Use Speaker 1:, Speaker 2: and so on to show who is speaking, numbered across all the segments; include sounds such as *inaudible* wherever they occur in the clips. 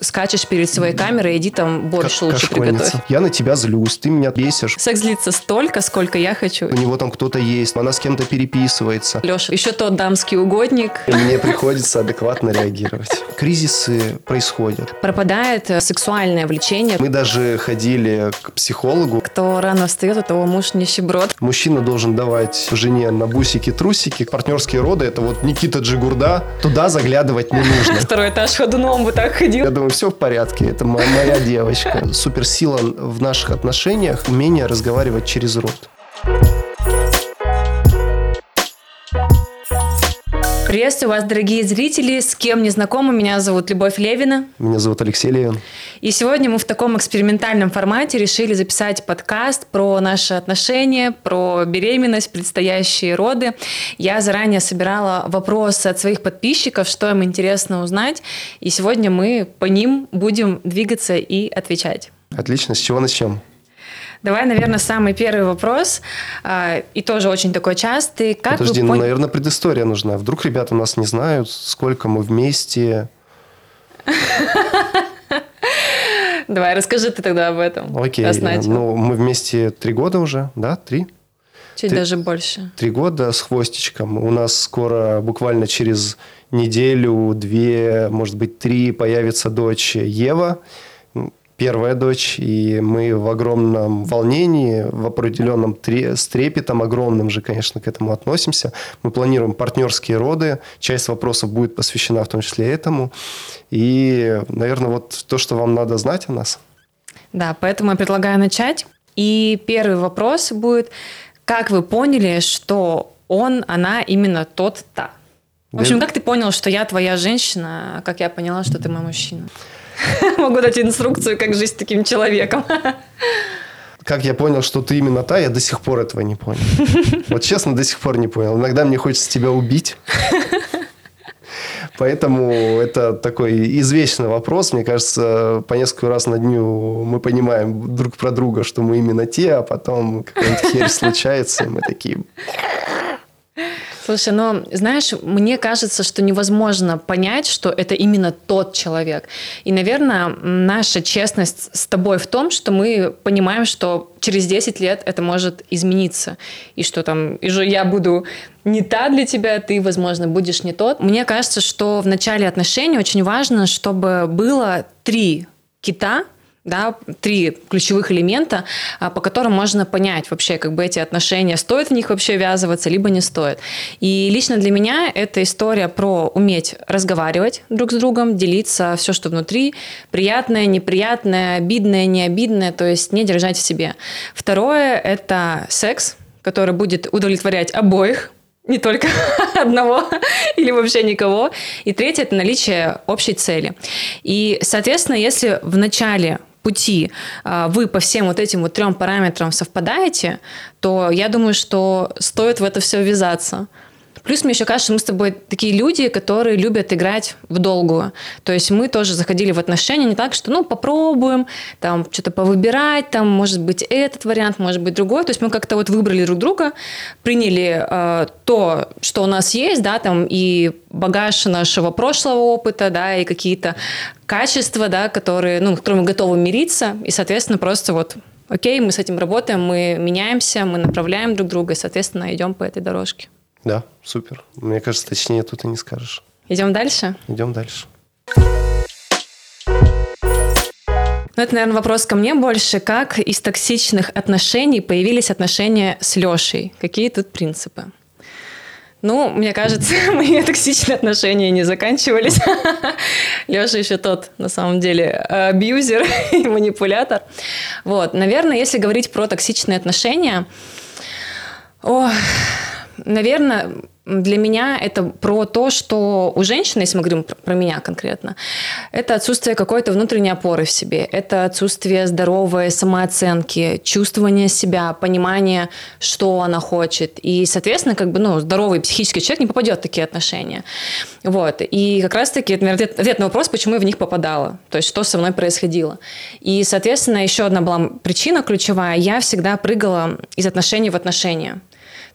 Speaker 1: скачешь перед своей камерой, иди там борщ лучше приготовь.
Speaker 2: Я на тебя злюсь, ты меня бесишь.
Speaker 1: Секс длится столько, сколько я хочу.
Speaker 2: У него там кто-то есть, она с кем-то переписывается.
Speaker 1: Леша, еще тот дамский угодник.
Speaker 2: И мне приходится адекватно реагировать. Кризисы происходят.
Speaker 1: Пропадает э, сексуальное влечение.
Speaker 2: Мы даже ходили к психологу.
Speaker 1: Кто рано встает, у того муж нищеброд.
Speaker 2: Мужчина должен давать жене на бусики трусики. Партнерские роды – это вот Никита Джигурда. Туда заглядывать не нужно. *laughs*
Speaker 1: Второй этаж ходуном бы так ходил.
Speaker 2: Я думаю, все в порядке, это моя *laughs* девочка. Суперсила в наших отношениях – умение разговаривать через рот.
Speaker 1: Приветствую вас, дорогие зрители. С кем не знакомы, меня зовут Любовь Левина.
Speaker 2: Меня зовут Алексей Левин.
Speaker 1: И сегодня мы в таком экспериментальном формате решили записать подкаст про наши отношения, про беременность, предстоящие роды. Я заранее собирала вопросы от своих подписчиков, что им интересно узнать. И сегодня мы по ним будем двигаться и отвечать.
Speaker 2: Отлично. С чего начнем?
Speaker 1: Давай, наверное, самый первый вопрос, а, и тоже очень такой частый.
Speaker 2: Как Подожди, вы... ну, наверное, предыстория нужна. Вдруг ребята нас не знают, сколько мы вместе. *laughs*
Speaker 1: Давай, расскажи ты тогда об этом.
Speaker 2: Окей, ну, мы вместе три года уже, да, три?
Speaker 1: Чуть три, даже больше.
Speaker 2: Три года с хвостичком. У нас скоро, буквально через неделю, две, может быть, три, появится дочь Ева первая дочь, и мы в огромном волнении, в определенном тре, с трепетом огромным же, конечно, к этому относимся. Мы планируем партнерские роды, часть вопросов будет посвящена в том числе этому. И, наверное, вот то, что вам надо знать о нас.
Speaker 1: Да, поэтому я предлагаю начать. И первый вопрос будет, как вы поняли, что он, она именно тот-то? В общем, как ты понял, что я твоя женщина, а как я поняла, что ты мой мужчина? *laughs* Могу дать инструкцию, как жить с таким человеком.
Speaker 2: Как я понял, что ты именно та, я до сих пор этого не понял. *laughs* Вот честно, до сих пор не понял. Иногда мне хочется тебя убить. Поэтому это такой извечный вопрос. Мне кажется, по несколько раз на дню мы понимаем друг про друга, что мы именно те, а потом какая-нибудь херь случается, и мы такие...
Speaker 1: Слушай, ну, знаешь, мне кажется, что невозможно понять, что это именно тот человек. И, наверное, наша честность с тобой в том, что мы понимаем, что через 10 лет это может измениться. И что там, и что я буду не та для тебя, ты, возможно, будешь не тот. Мне кажется, что в начале отношений очень важно, чтобы было три кита, да, три ключевых элемента, а, по которым можно понять вообще, как бы эти отношения, стоит в них вообще ввязываться, либо не стоит. И лично для меня это история про уметь разговаривать друг с другом, делиться все, что внутри, приятное, неприятное, обидное, необидное, то есть не держать в себе. Второе – это секс, который будет удовлетворять обоих, не только *laughs* одного или вообще никого. И третье – это наличие общей цели. И, соответственно, если в начале пути а, вы по всем вот этим вот трем параметрам совпадаете, то я думаю, что стоит в это все ввязаться. Плюс мне еще кажется, мы с тобой такие люди, которые любят играть в долгую. То есть мы тоже заходили в отношения не так, что ну попробуем, там что-то повыбирать, там может быть этот вариант, может быть другой. То есть мы как-то вот выбрали друг друга, приняли э, то, что у нас есть, да, там и багаж нашего прошлого опыта, да, и какие-то качества, да, которые, ну, с которыми мы готовы мириться, и, соответственно, просто вот окей, мы с этим работаем, мы меняемся, мы направляем друг друга, и, соответственно, идем по этой дорожке.
Speaker 2: Да, супер. Мне кажется, точнее тут и не скажешь.
Speaker 1: Идем дальше?
Speaker 2: Идем дальше.
Speaker 1: Ну, это, наверное, вопрос ко мне больше. Как из токсичных отношений появились отношения с Лешей? Какие тут принципы? Ну, мне кажется, *laughs* мои токсичные отношения не заканчивались. *laughs* Леша еще тот, на самом деле, абьюзер *laughs* и манипулятор. Вот, наверное, если говорить про токсичные отношения, о, наверное, для меня это про то, что у женщины, если мы говорим про меня конкретно, это отсутствие какой-то внутренней опоры в себе, это отсутствие здоровой самооценки, чувствования себя, понимания, что она хочет. И, соответственно, как бы, ну, здоровый психический человек не попадет в такие отношения. Вот. И как раз-таки это ответ, ответ на вопрос, почему я в них попадала, то есть что со мной происходило. И, соответственно, еще одна была причина ключевая. Я всегда прыгала из отношений в отношения.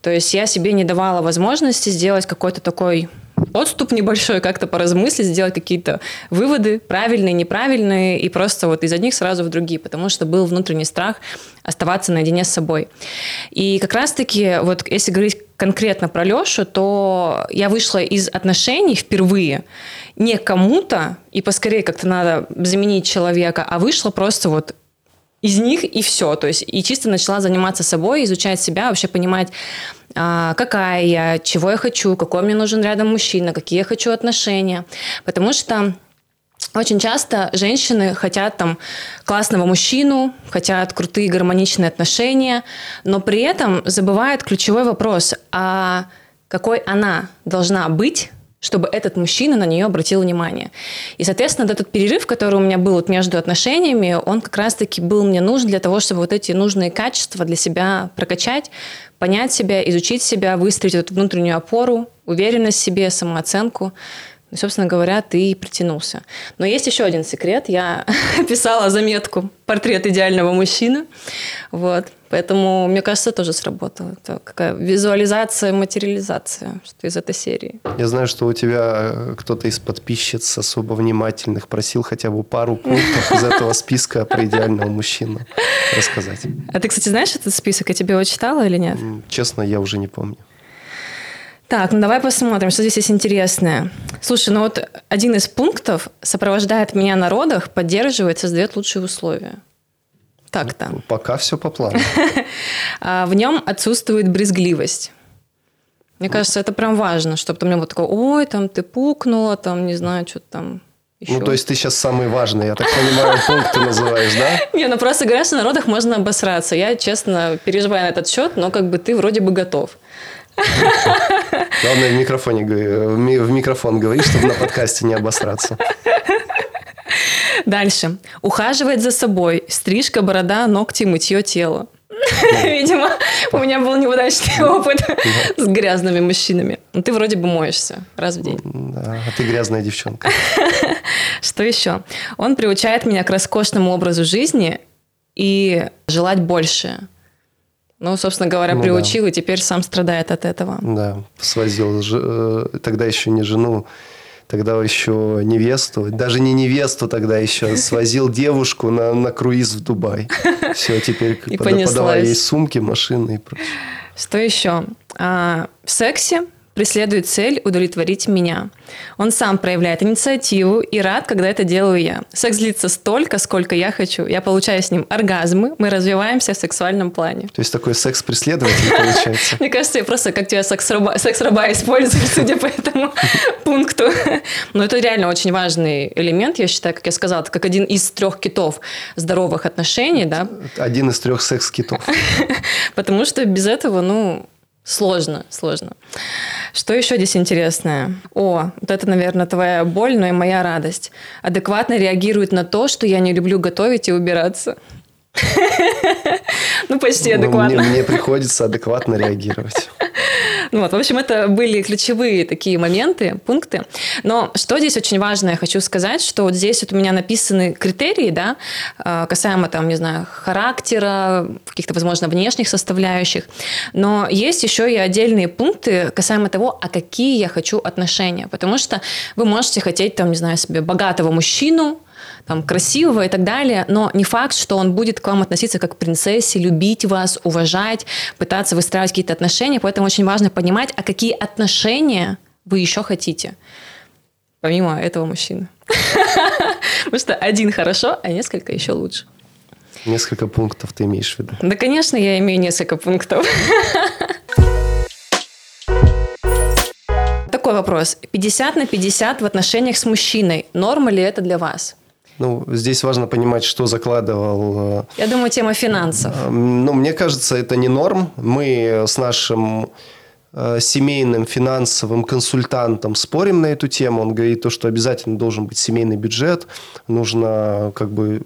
Speaker 1: То есть я себе не давала возможности сделать какой-то такой отступ небольшой, как-то поразмыслить, сделать какие-то выводы, правильные, неправильные, и просто вот из одних сразу в другие, потому что был внутренний страх оставаться наедине с собой. И как раз-таки, вот если говорить конкретно про Лешу, то я вышла из отношений впервые не кому-то, и поскорее как-то надо заменить человека, а вышла просто вот из них и все. То есть и чисто начала заниматься собой, изучать себя, вообще понимать, а, какая я, чего я хочу, какой мне нужен рядом мужчина, какие я хочу отношения. Потому что очень часто женщины хотят там классного мужчину, хотят крутые гармоничные отношения, но при этом забывают ключевой вопрос, а какой она должна быть чтобы этот мужчина на нее обратил внимание. И, соответственно, этот перерыв, который у меня был вот между отношениями, он как раз-таки был мне нужен для того, чтобы вот эти нужные качества для себя прокачать, понять себя, изучить себя, выстроить эту внутреннюю опору, уверенность в себе, самооценку. И, собственно говоря, ты и притянулся. Но есть еще один секрет. Я *laughs* писала заметку «Портрет идеального мужчины». Вот. Поэтому, мне кажется, тоже сработало. Это какая визуализация, материализация, что из этой серии.
Speaker 2: Я знаю, что у тебя э, кто-то из подписчиц особо внимательных просил хотя бы пару пунктов из этого списка про идеального мужчину рассказать.
Speaker 1: А ты, кстати, знаешь этот список? Я тебе его читала или нет?
Speaker 2: Честно, я уже не помню.
Speaker 1: Так, ну давай посмотрим, что здесь есть интересное. Слушай, ну вот один из пунктов сопровождает меня на родах, поддерживает, создает лучшие условия. Так-то.
Speaker 2: Ну, пока все по плану. *laughs*
Speaker 1: А, в нем отсутствует брезгливость. Мне кажется, это прям важно, чтобы там не было такого, ой, там ты пукнула, там, не знаю, что-то там еще.
Speaker 2: Ну, то есть ты сейчас самый важный, я так понимаю, пункт ты называешь, да? *laughs*
Speaker 1: Не, ну просто говорят, что на родах можно обосраться. Я, честно, переживаю на этот счет, но как бы ты вроде бы готов. *laughs*
Speaker 2: Главное, в, микрофоне, в микрофон говори, чтобы на подкасте не обосраться.
Speaker 1: Дальше. Ухаживает за собой. Стрижка, борода, ногти, мытье тела. *laughs* Видимо, у меня был неудачный опыт с грязными мужчинами. Ну, ты вроде бы моешься раз в день.
Speaker 2: Да, а ты грязная девчонка. *laughs*
Speaker 1: Что еще? Он приучает меня к роскошному образу жизни и желать больше. Ну, собственно говоря, ну, приучил, да. и теперь сам страдает от этого.
Speaker 2: Да, свозил э, тогда еще не жену, тогда еще невесту, даже не невесту тогда еще, свозил девушку на, на круиз в Дубай. Все, теперь и подавая ей сумки, машины и прочее.
Speaker 1: Что еще? А, в сексе преследует цель удовлетворить меня. Он сам проявляет инициативу и рад, когда это делаю я. Секс длится столько, сколько я хочу. Я получаю с ним оргазмы, мы развиваемся в сексуальном плане.
Speaker 2: То есть такой секс-преследователь *laughs* получается?
Speaker 1: Мне кажется, я просто как тебя секс-раба, использую, *laughs* судя по этому *laughs* пункту. Но это реально очень важный элемент, я считаю, как я сказала, как один из трех китов здоровых отношений, да?
Speaker 2: Один из трех секс-китов.
Speaker 1: Потому что без этого, ну, Сложно, сложно. Что еще здесь интересное? О, вот это, наверное, твоя боль, но и моя радость. Адекватно реагирует на то, что я не люблю готовить и убираться. *laughs* Ну, почти ну, адекватно.
Speaker 2: Мне приходится адекватно реагировать. *laughs*
Speaker 1: Вот, в общем, это были ключевые такие моменты, пункты. Но что здесь очень важно, я хочу сказать, что вот здесь вот у меня написаны критерии, да, а, касаемо там, не знаю, характера, каких-то, возможно, внешних составляющих. Но есть еще и отдельные пункты касаемо того, а какие я хочу отношения. Потому что вы можете хотеть, там, не знаю, себе богатого мужчину, там, красивого и так далее, но не факт, что он будет к вам относиться как к принцессе, любить вас, уважать, пытаться выстраивать какие-то отношения, поэтому очень важно понимать, а какие отношения вы еще хотите, помимо этого мужчины. *laughs* Потому что один хорошо, а несколько еще лучше.
Speaker 2: Несколько пунктов ты имеешь в виду?
Speaker 1: Да, конечно, я имею несколько пунктов. *laughs* Такой вопрос. 50 на 50 в отношениях с мужчиной. Норма ли это для вас?
Speaker 2: Ну, здесь важно понимать, что закладывал...
Speaker 1: Э, Я думаю, тема финансов.
Speaker 2: Э, ну, мне кажется, это не норм. Мы с нашим э, семейным финансовым консультантом спорим на эту тему. Он говорит то, что обязательно должен быть семейный бюджет. Нужно как бы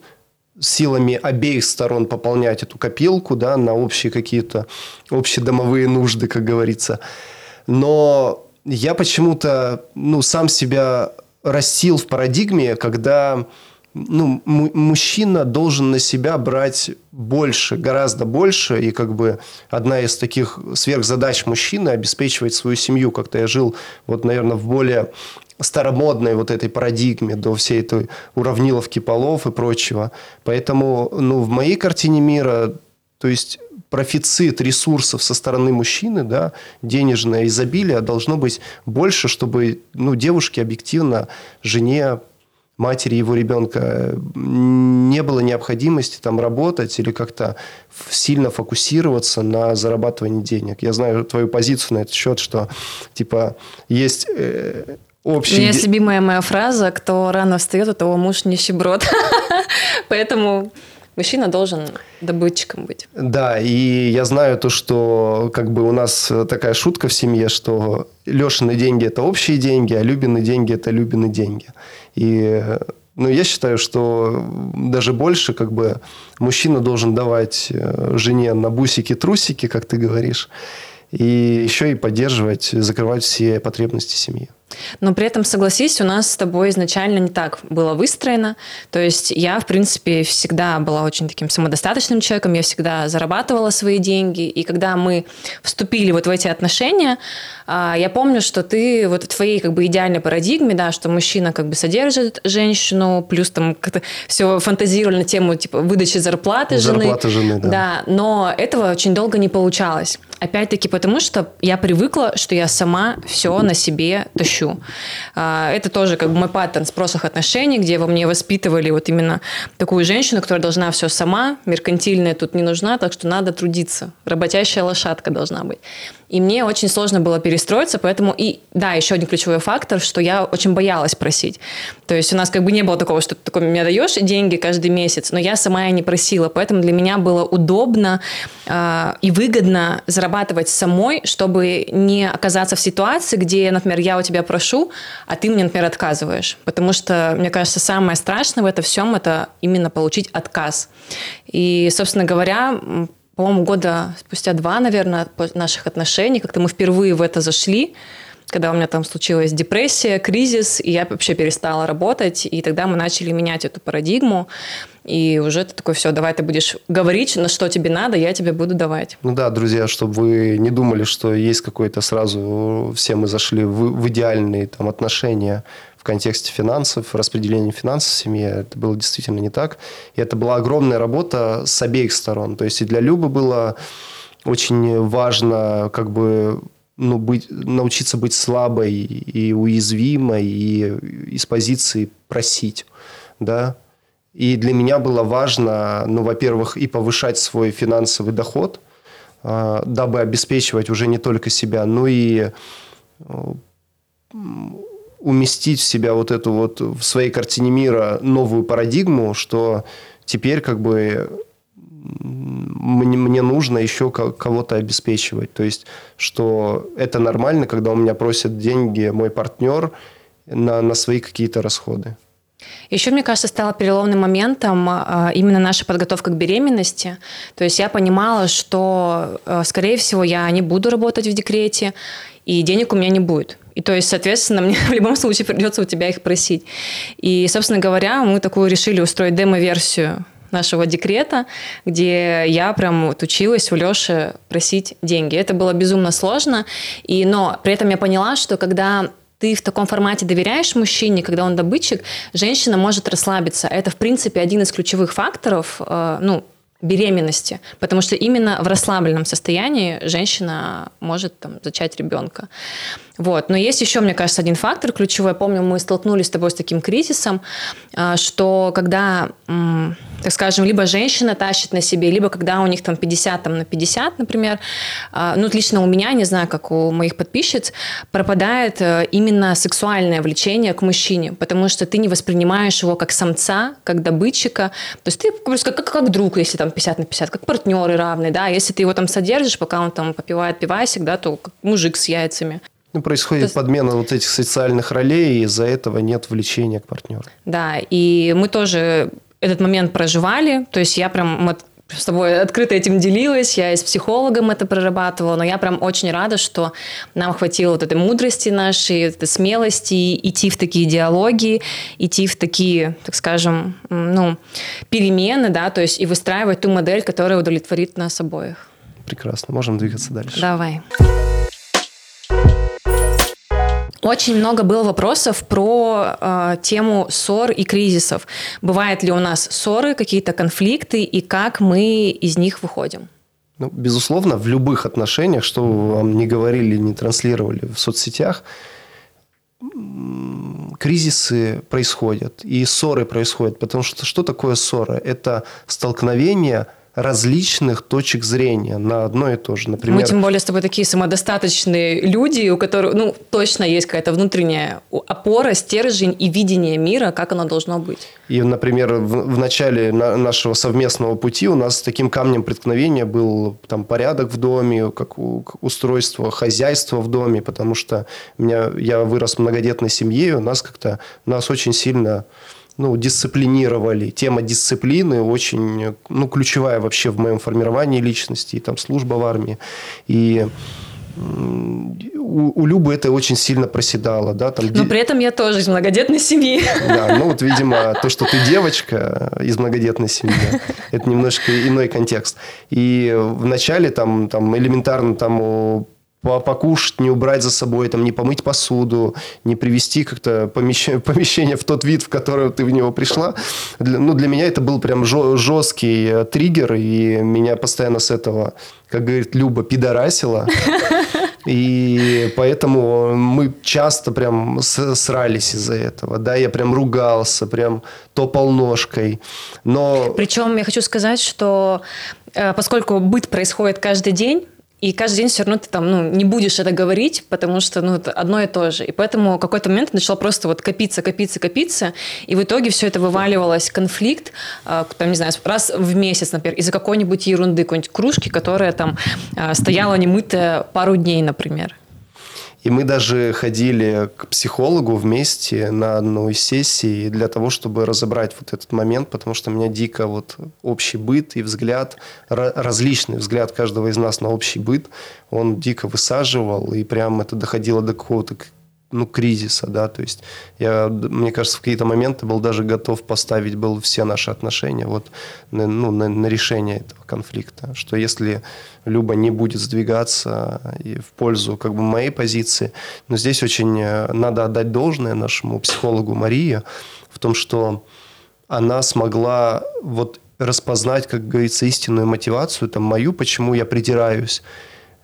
Speaker 2: силами обеих сторон пополнять эту копилку да, на общие какие-то общедомовые нужды, как говорится. Но я почему-то ну, сам себя растил в парадигме, когда ну, мужчина должен на себя брать больше, гораздо больше, и как бы одна из таких сверхзадач мужчины обеспечивать свою семью. Как-то я жил, вот, наверное, в более старомодной вот этой парадигме до всей этой уравниловки полов и прочего. Поэтому, ну, в моей картине мира, то есть профицит ресурсов со стороны мужчины, да, денежное изобилие должно быть больше, чтобы ну, девушке объективно, жене матери его ребенка не было необходимости там работать или как-то сильно фокусироваться на зарабатывании денег. Я знаю твою позицию на этот счет, что типа есть э, общий...
Speaker 1: У меня любимая моя фраза, кто рано встает, у того муж нищеброд. *laughs* Поэтому мужчина должен добытчиком быть.
Speaker 2: Да, и я знаю то, что как бы у нас такая шутка в семье, что Лешины деньги – это общие деньги, а Любины деньги – это Любины деньги. И ну, я считаю, что даже больше как бы мужчина должен давать э, жене на бусики трусики, как ты говоришь, и еще и поддерживать, закрывать все потребности семьи.
Speaker 1: Но при этом, согласись, у нас с тобой изначально не так было выстроено. То есть я, в принципе, всегда была очень таким самодостаточным человеком, я всегда зарабатывала свои деньги. И когда мы вступили вот в эти отношения, а, я помню, что ты вот в твоей как бы идеальной парадигме, да, что мужчина как бы содержит женщину, плюс там как-то все фантазировали на тему типа выдачи зарплаты жены.
Speaker 2: Зарплаты жены, да.
Speaker 1: Да, но этого очень долго не получалось. Опять-таки потому, что я привыкла, что я сама все на себе тащу. А, это тоже как бы мой паттерн с прошлых отношений, где во мне воспитывали вот именно такую женщину, которая должна все сама, меркантильная тут не нужна, так что надо трудиться. Работящая лошадка должна быть. И мне очень сложно было перестроиться, поэтому и, да, еще один ключевой фактор, что я очень боялась просить. То есть у нас как бы не было такого, что ты такой, мне даешь деньги каждый месяц, но я сама и не просила, поэтому для меня было удобно э, и выгодно зарабатывать самой, чтобы не оказаться в ситуации, где, например, я у тебя прошу, а ты мне, например, отказываешь. Потому что, мне кажется, самое страшное в этом всем – это именно получить отказ. И, собственно говоря, по-моему, года спустя два, наверное, наших отношений, как-то мы впервые в это зашли, когда у меня там случилась депрессия, кризис, и я вообще перестала работать, и тогда мы начали менять эту парадигму, и уже ты такой, все, давай ты будешь говорить, на что тебе надо, я тебе буду давать.
Speaker 2: Ну да, друзья, чтобы вы не думали, что есть какой-то сразу, все мы зашли в, в идеальные там отношения, контексте финансов, распределения финансов в семье. Это было действительно не так. И это была огромная работа с обеих сторон. То есть и для Любы было очень важно как бы ну, быть, научиться быть слабой и уязвимой, и из позиции просить, да. И для меня было важно, ну, во-первых, и повышать свой финансовый доход, а, дабы обеспечивать уже не только себя, но и уместить в себя вот эту вот в своей картине мира новую парадигму, что теперь как бы мне, мне нужно еще кого-то обеспечивать. То есть, что это нормально, когда у меня просят деньги мой партнер на, на свои какие-то расходы.
Speaker 1: Еще, мне кажется, стало переломным моментом а, именно наша подготовка к беременности. То есть я понимала, что, а, скорее всего, я не буду работать в декрете, и денег у меня не будет. И то есть, соответственно, *laughs* мне в любом случае придется у тебя их просить. И, собственно говоря, мы такую решили устроить демо-версию нашего декрета, где я прям вот училась у Леши просить деньги. Это было безумно сложно, и, но при этом я поняла, что когда ты в таком формате доверяешь мужчине, когда он добытчик, женщина может расслабиться. Это, в принципе, один из ключевых факторов, э, ну, беременности, потому что именно в расслабленном состоянии женщина может там, зачать ребенка. Вот. Но есть еще, мне кажется, один фактор ключевой. Я помню, мы столкнулись с тобой с таким кризисом, а, что когда, так скажем, либо женщина тащит на себе, либо когда у них там 50 там, на 50, например, а, ну, лично у меня, не знаю, как у моих подписчиц, пропадает э, именно сексуальное влечение к мужчине, потому что ты не воспринимаешь его как самца, как добытчика, то есть ты просто как, как, друг, если там 50 на 50, как партнеры равные, да, если ты его там содержишь, пока он там попивает пивасик, да, то как мужик с яйцами.
Speaker 2: Ну, происходит есть... подмена вот этих социальных ролей, и из-за этого нет влечения к партнеру.
Speaker 1: Да, и мы тоже этот момент проживали, то есть я прям вот с тобой открыто этим делилась, я и с психологом это прорабатывала, но я прям очень рада, что нам хватило вот этой мудрости нашей, этой смелости идти в такие диалоги, идти в такие, так скажем, ну, перемены, да, то есть и выстраивать ту модель, которая удовлетворит нас обоих.
Speaker 2: Прекрасно, можем двигаться дальше.
Speaker 1: Давай. Очень много было вопросов про э, тему ссор и кризисов. Бывают ли у нас ссоры, какие-то конфликты, и как мы из них выходим?
Speaker 2: Ну, безусловно, в любых отношениях, что вы вам не говорили, не транслировали в соцсетях, кризисы происходят, и ссоры происходят. Потому что что такое ссора? Это столкновение – различных точек зрения на одно и то же.
Speaker 1: Например, Мы тем более с тобой такие самодостаточные люди, у которых ну, точно есть какая-то внутренняя опора, стержень и видение мира, как оно должно быть.
Speaker 2: И, например, в, в начале на, нашего совместного пути у нас таким камнем преткновения был там, порядок в доме, как у, устройство хозяйства в доме, потому что меня, я вырос в многодетной семье, и у нас как-то нас очень сильно ну, дисциплинировали. Тема дисциплины очень ну, ключевая вообще в моем формировании личности, и там служба в армии. И у, у Любы это очень сильно проседало. Да, там,
Speaker 1: Но при этом я тоже из многодетной семьи.
Speaker 2: Да, ну вот, видимо, то, что ты девочка из многодетной семьи, это немножко иной контекст. И вначале там, там элементарно там покушать, не убрать за собой, там, не помыть посуду, не привести как-то помещение, *laughs* помещение в тот вид, в который ты в него пришла. Для, ну, для меня это был прям жесткий э, триггер, и меня постоянно с этого, как говорит Люба, пидорасило. *laughs* И поэтому мы часто прям срались из-за этого. Да, я прям ругался, прям топал ножкой. Но...
Speaker 1: Причем я хочу сказать, что э, поскольку быт происходит каждый день, и каждый день все равно ты там, ну, не будешь это говорить, потому что, ну, это одно и то же. И поэтому какой-то момент начало просто вот копиться, копиться, копиться, и в итоге все это вываливалось, конфликт, э, там, не знаю, раз в месяц, например, из-за какой-нибудь ерунды, какой-нибудь кружки, которая там э, стояла немытая пару дней, например.
Speaker 2: И мы даже ходили к психологу вместе на одну из сессий для того, чтобы разобрать вот этот момент, потому что меня дико вот общий быт и взгляд, различный взгляд каждого из нас на общий быт, он дико высаживал, и прям это доходило до какого-то ну, кризиса, да, то есть я, мне кажется, в какие-то моменты был даже готов поставить был все наши отношения вот на, ну, на, на решение этого конфликта, что если Люба не будет сдвигаться и в пользу как бы моей позиции, но здесь очень э, надо отдать должное нашему психологу Марии в том, что она смогла вот распознать, как говорится, истинную мотивацию, там, мою, почему я придираюсь,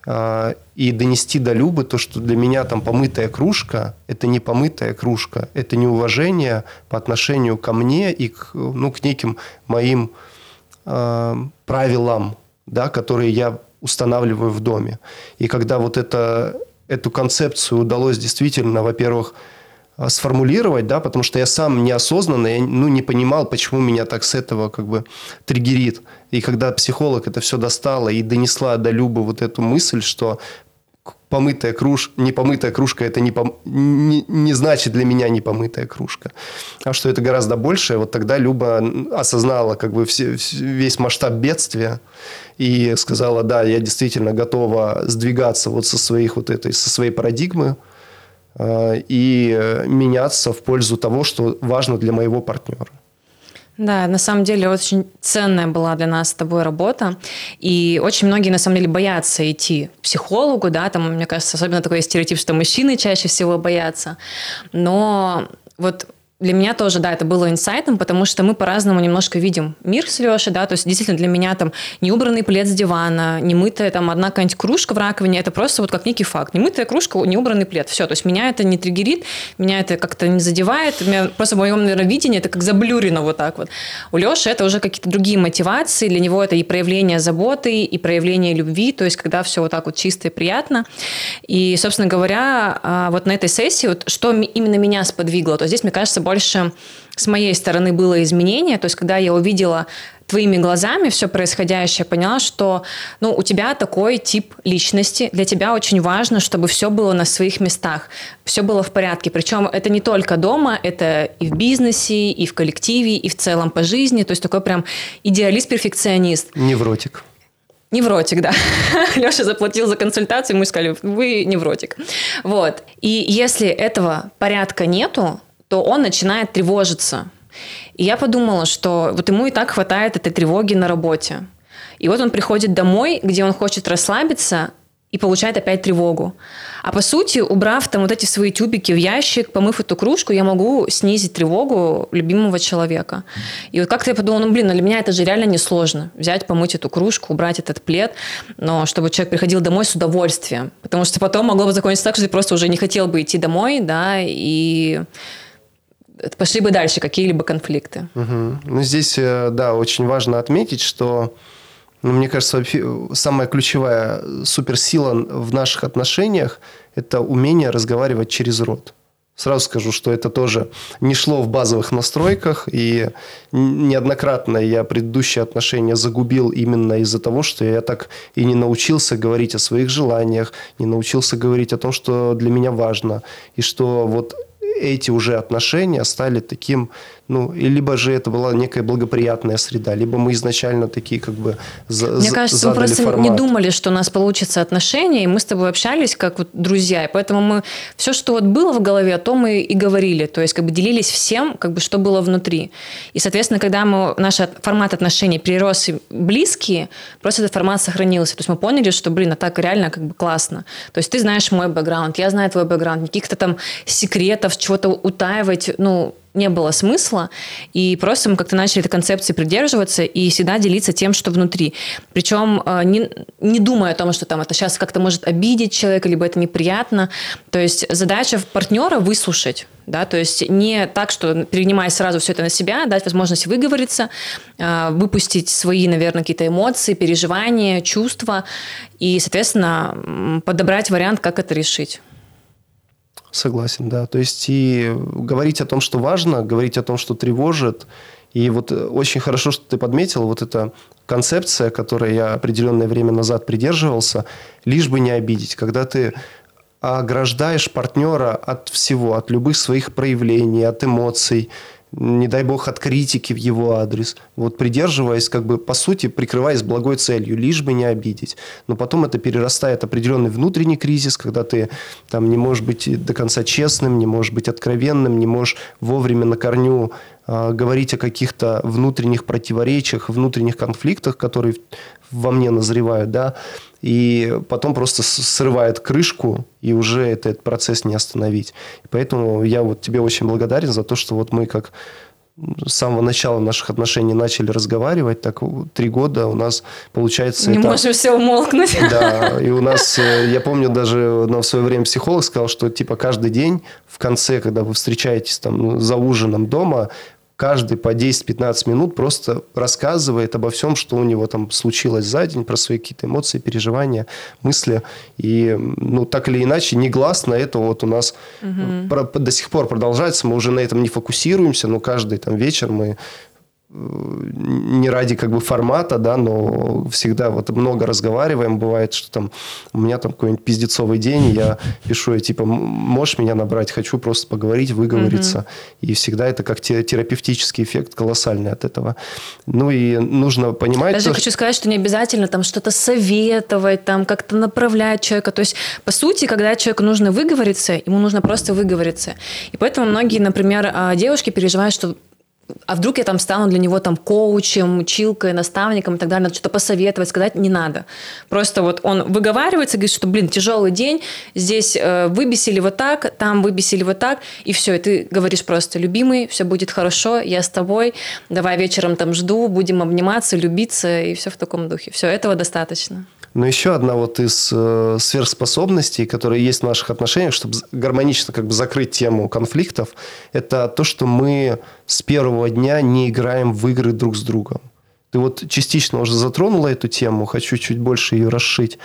Speaker 2: и донести до Любы то, что для меня там помытая кружка – это не помытая кружка, это не уважение по отношению ко мне и к, ну, к неким моим э, правилам, да, которые я устанавливаю в доме. И когда вот это, эту концепцию удалось действительно, во-первых, а, сформулировать, да, потому что я сам неосознанно, я, ну, не понимал, почему меня так с этого как бы триггерит. И когда психолог это все достала и донесла до Любы вот эту мысль, что помытая кружка, не помытая кружка, это не, пом... не, не значит для меня не помытая кружка. А что это гораздо большее, вот тогда Люба осознала как бы все, весь масштаб бедствия и сказала, да, я действительно готова сдвигаться вот со своих вот этой, со своей парадигмы, Э, и э, меняться в пользу того, что важно для моего партнера.
Speaker 1: Да, на самом деле очень ценная была для нас с тобой работа. И очень многие, на самом деле, боятся идти к психологу, да, там, мне кажется, особенно такой стереотип, что мужчины чаще всего боятся. Но вот для меня тоже, да, это было инсайтом, потому что мы по-разному немножко видим мир с Лешей, да, то есть действительно для меня там неубранный плед с дивана, немытая там одна какая-нибудь кружка в раковине, это просто вот как некий факт. Немытая кружка, неубранный плед, все, то есть меня это не триггерит, меня это как-то не задевает, меня просто в моем, наверное, видении это как заблюрено вот так вот. У Леши это уже какие-то другие мотивации, для него это и проявление заботы, и проявление любви, то есть когда все вот так вот чисто и приятно. И, собственно говоря, а, вот на этой сессии, вот, что именно меня сподвигло, то здесь, мне кажется, больше с моей стороны было изменение, то есть когда я увидела твоими глазами все происходящее, поняла, что ну, у тебя такой тип личности, для тебя очень важно, чтобы все было на своих местах, все было в порядке. Причем это не только дома, это и в бизнесе, и в коллективе, и в целом по жизни. То есть такой прям идеалист-перфекционист.
Speaker 2: Невротик.
Speaker 1: Невротик, да. *laughs* Леша заплатил за консультацию, мы сказали, вы невротик. Вот. И если этого порядка нету, то он начинает тревожиться. И я подумала, что вот ему и так хватает этой тревоги на работе. И вот он приходит домой, где он хочет расслабиться, и получает опять тревогу. А по сути, убрав там вот эти свои тюбики в ящик, помыв эту кружку, я могу снизить тревогу любимого человека. И вот как-то я подумала, ну блин, ну для меня это же реально несложно. Взять, помыть эту кружку, убрать этот плед, но чтобы человек приходил домой с удовольствием. Потому что потом могло бы закончиться так, что ты просто уже не хотел бы идти домой, да, и пошли бы дальше какие-либо конфликты.
Speaker 2: Угу. Ну, здесь, э, да, очень важно отметить, что, ну, мне кажется, самая ключевая суперсила в наших отношениях – это умение разговаривать через рот. Сразу скажу, что это тоже не шло в базовых настройках, и неоднократно я предыдущие отношения загубил именно из-за того, что я так и не научился говорить о своих желаниях, не научился говорить о том, что для меня важно, и что вот эти уже отношения стали таким ну, либо же это была некая благоприятная среда, либо мы изначально такие как бы
Speaker 1: за, Мне кажется, мы просто формат. не думали, что у нас получится отношения, и мы с тобой общались как вот друзья, и поэтому мы все, что вот было в голове, о том мы и говорили, то есть как бы делились всем, как бы что было внутри. И, соответственно, когда мы, наш формат отношений перерос близкие, просто этот формат сохранился. То есть мы поняли, что, блин, а так реально как бы классно. То есть ты знаешь мой бэкграунд, я знаю твой бэкграунд, каких-то там секретов, чего-то утаивать, ну, не было смысла, и просто мы как-то начали этой концепции придерживаться и всегда делиться тем, что внутри. Причем э, не, не думая о том, что там это сейчас как-то может обидеть человека, либо это неприятно. То есть задача партнера выслушать, да, то есть не так, что перенимая сразу все это на себя, дать возможность выговориться, э, выпустить свои, наверное, какие-то эмоции, переживания, чувства и, соответственно, подобрать вариант, как это решить.
Speaker 2: Согласен, да. То есть и говорить о том, что важно, говорить о том, что тревожит. И вот э, очень хорошо, что ты подметил, вот эта концепция, которой я определенное время назад придерживался, лишь бы не обидеть. Когда ты ограждаешь партнера от всего, от любых своих проявлений, от эмоций, не дай бог, от критики в его адрес. Вот придерживаясь, как бы, по сути, прикрываясь благой целью, лишь бы не обидеть. Но потом это перерастает определенный внутренний кризис, когда ты там не можешь быть до конца честным, не можешь быть откровенным, не можешь вовремя на корню говорить о каких-то внутренних противоречиях, внутренних конфликтах, которые во мне назревают, да, и потом просто срывает крышку, и уже этот процесс не остановить. Поэтому я вот тебе очень благодарен за то, что вот мы как с самого начала наших отношений начали разговаривать, так три года у нас получается...
Speaker 1: Не это... можем все умолкнуть.
Speaker 2: Да, и у нас, э, я помню, даже в свое время психолог сказал, что типа каждый день в конце, когда вы встречаетесь там за ужином дома, каждый по 10-15 минут просто рассказывает обо всем, что у него там случилось за день, про свои какие-то эмоции, переживания, мысли. И, ну, так или иначе, негласно это вот у нас угу. до сих пор продолжается. Мы уже на этом не фокусируемся, но каждый там вечер мы не ради как бы формата, да, но всегда вот много разговариваем. Бывает, что там у меня там какой-нибудь пиздецовый день, и я *laughs* пишу, я типа, можешь меня набрать, хочу просто поговорить, выговориться. Угу. И всегда это как терапевтический эффект колоссальный от этого. Ну и нужно понимать...
Speaker 1: Даже то, хочу сказать, что не обязательно там что-то советовать, там как-то направлять человека. То есть, по сути, когда человеку нужно выговориться, ему нужно просто выговориться. И поэтому многие, например, а, девушки переживают, что а вдруг я там стану для него там коучем, училкой, наставником и так далее, надо что-то посоветовать, сказать не надо. Просто вот он выговаривается, говорит, что, блин, тяжелый день, здесь э, выбесили вот так, там выбесили вот так, и все, и ты говоришь просто, любимый, все будет хорошо, я с тобой, давай вечером там жду, будем обниматься, любиться, и все в таком духе. Все, этого достаточно.
Speaker 2: Но еще одна вот из э, сверхспособностей, которые есть в наших отношениях, чтобы гармонично как бы закрыть тему конфликтов, это то, что мы с первого дня не играем в игры друг с другом. Ты вот частично уже затронула эту тему, хочу чуть больше ее расшить.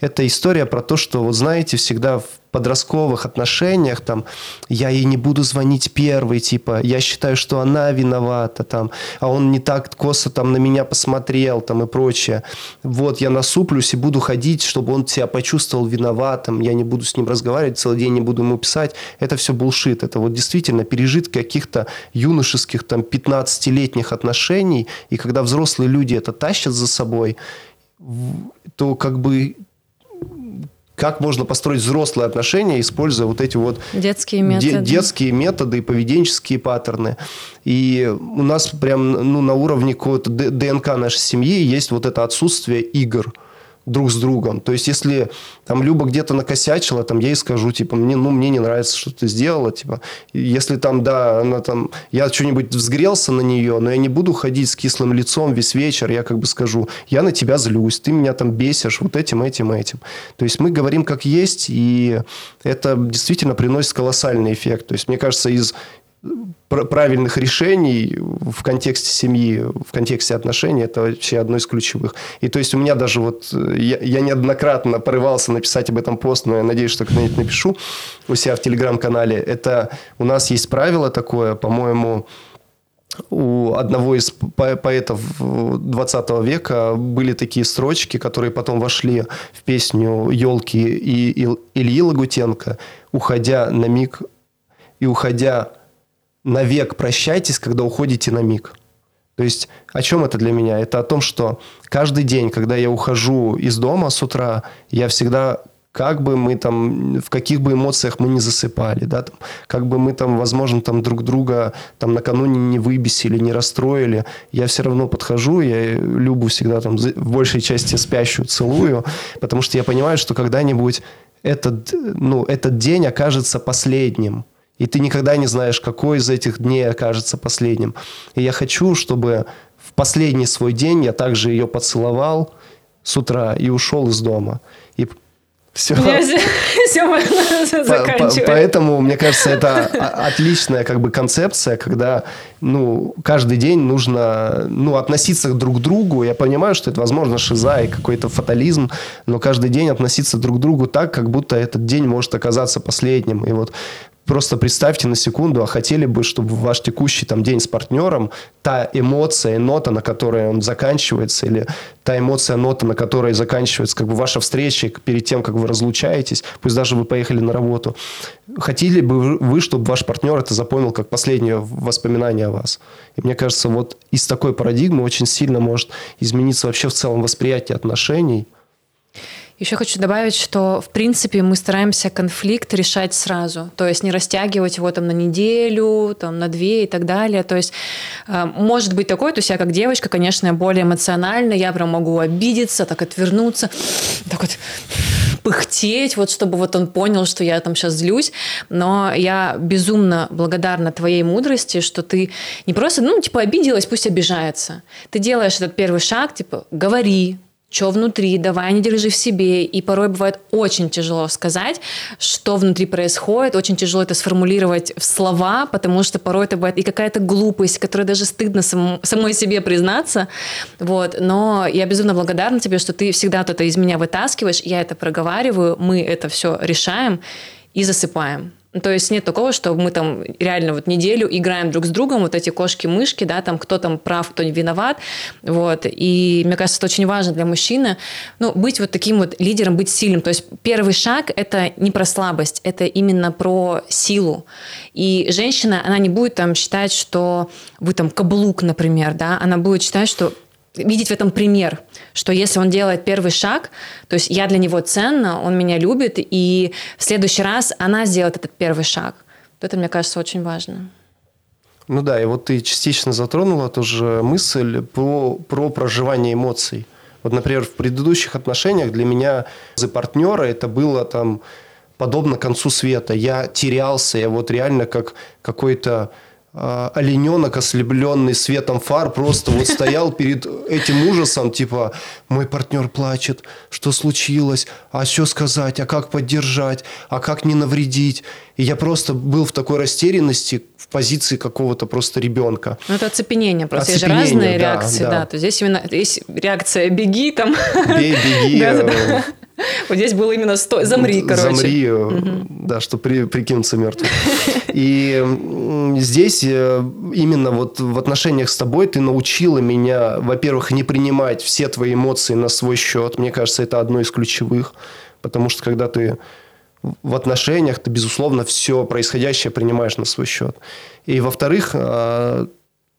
Speaker 2: Это история про то, что, вот знаете, всегда в подростковых отношениях, там, я ей не буду звонить первый, типа, я считаю, что она виновата, там, а он не так косо там на меня посмотрел, там, и прочее. Вот, я насуплюсь и буду ходить, чтобы он себя почувствовал виноватым, я не буду с ним разговаривать, целый день не буду ему писать. Это все булшит. Это вот действительно пережит каких-то юношеских, там, 15-летних отношений, и когда взрослые люди это тащат за собой, то как бы как можно построить взрослые отношения, используя вот эти вот
Speaker 1: детские методы,
Speaker 2: де- детские методы, поведенческие паттерны. И у нас прям ну, на уровне какого-то ДНК нашей семьи есть вот это отсутствие игр – друг с другом. То есть, если там Люба где-то накосячила, там я ей скажу, типа, мне, ну, мне не нравится, что ты сделала, типа, если там, да, она там, я что-нибудь взгрелся на нее, но я не буду ходить с кислым лицом весь вечер, я как бы скажу, я на тебя злюсь, ты меня там бесишь вот этим, этим, этим. То есть, мы говорим как есть, и это действительно приносит колоссальный эффект. То есть, мне кажется, из правильных решений в контексте семьи, в контексте отношений, это вообще одно из ключевых. И то есть у меня даже вот, я, я неоднократно порывался написать об этом пост, но я надеюсь, что когда-нибудь напишу у себя в телеграм-канале. Это у нас есть правило такое, по-моему, у одного из поэтов 20 века были такие строчки, которые потом вошли в песню «Елки» и Ильи Лагутенко, уходя на миг и уходя навек прощайтесь, когда уходите на миг. То есть о чем это для меня? Это о том, что каждый день, когда я ухожу из дома с утра, я всегда как бы мы там, в каких бы эмоциях мы не засыпали, да, там, как бы мы там, возможно, там друг друга там накануне не выбесили, не расстроили, я все равно подхожу, я Любу всегда там в большей части спящую целую, потому что я понимаю, что когда-нибудь этот, ну, этот день окажется последним. И ты никогда не знаешь, какой из этих дней окажется последним. И я хочу, чтобы в последний свой день я также ее поцеловал с утра и ушел из дома. И все. все *laughs* Поэтому, мне кажется, это отличная как бы концепция, когда ну, каждый день нужно ну, относиться друг к другу. Я понимаю, что это, возможно, шиза и какой-то фатализм, но каждый день относиться друг к другу так, как будто этот день может оказаться последним. И вот Просто представьте на секунду, а хотели бы, чтобы ваш текущий там день с партнером, та эмоция, нота, на которой он заканчивается, или та эмоция, нота, на которой заканчивается как бы ваша встреча перед тем, как вы разлучаетесь, пусть даже вы поехали на работу, хотели бы вы, чтобы ваш партнер это запомнил как последнее воспоминание о вас? И мне кажется, вот из такой парадигмы очень сильно может измениться вообще в целом восприятие отношений –
Speaker 1: еще хочу добавить, что, в принципе, мы стараемся конфликт решать сразу. То есть не растягивать его там на неделю, там, на две и так далее. То есть э, может быть такое, то есть я как девочка, конечно, более эмоциональна, я прям могу обидеться, так отвернуться, так вот пыхтеть, вот чтобы вот он понял, что я там сейчас злюсь. Но я безумно благодарна твоей мудрости, что ты не просто, ну, типа, обиделась, пусть обижается. Ты делаешь этот первый шаг, типа, говори, что внутри, давай не держи в себе. И порой бывает очень тяжело сказать, что внутри происходит, очень тяжело это сформулировать в слова, потому что порой это бывает и какая-то глупость, которая даже стыдно сам, самой себе признаться. Вот. Но я безумно благодарна тебе, что ты всегда вот это из меня вытаскиваешь, я это проговариваю, мы это все решаем и засыпаем. То есть нет такого, что мы там реально вот неделю играем друг с другом, вот эти кошки-мышки, да, там кто там прав, кто не виноват, вот. И мне кажется, это очень важно для мужчины, ну, быть вот таким вот лидером, быть сильным. То есть первый шаг – это не про слабость, это именно про силу. И женщина, она не будет там считать, что вы там каблук, например, да, она будет считать, что видеть в этом пример, что если он делает первый шаг, то есть я для него ценна, он меня любит, и в следующий раз она сделает этот первый шаг. Это, мне кажется, очень важно.
Speaker 2: Ну да, и вот ты частично затронула тоже мысль про, про проживание эмоций. Вот, например, в предыдущих отношениях для меня за партнера это было там подобно концу света. Я терялся, я вот реально как какой-то олененок, ослепленный светом фар, просто вот стоял перед этим ужасом, типа, мой партнер плачет, что случилось, а что сказать, а как поддержать, а как не навредить. И я просто был в такой растерянности в позиции какого-то просто ребенка.
Speaker 1: Ну, это оцепенение просто. Оцепенение, есть же разные да, реакции, да. да. То здесь именно есть реакция «беги» там.
Speaker 2: Бей, беги. *laughs*
Speaker 1: Вот здесь было именно сто... замри, короче.
Speaker 2: Замри, угу. да, что при, прикинуться мертвым. *laughs* И здесь э, именно вот в отношениях с тобой ты научила меня, во-первых, не принимать все твои эмоции на свой счет. Мне кажется, это одно из ключевых. Потому что когда ты в отношениях, ты, безусловно, все происходящее принимаешь на свой счет. И, во-вторых, э,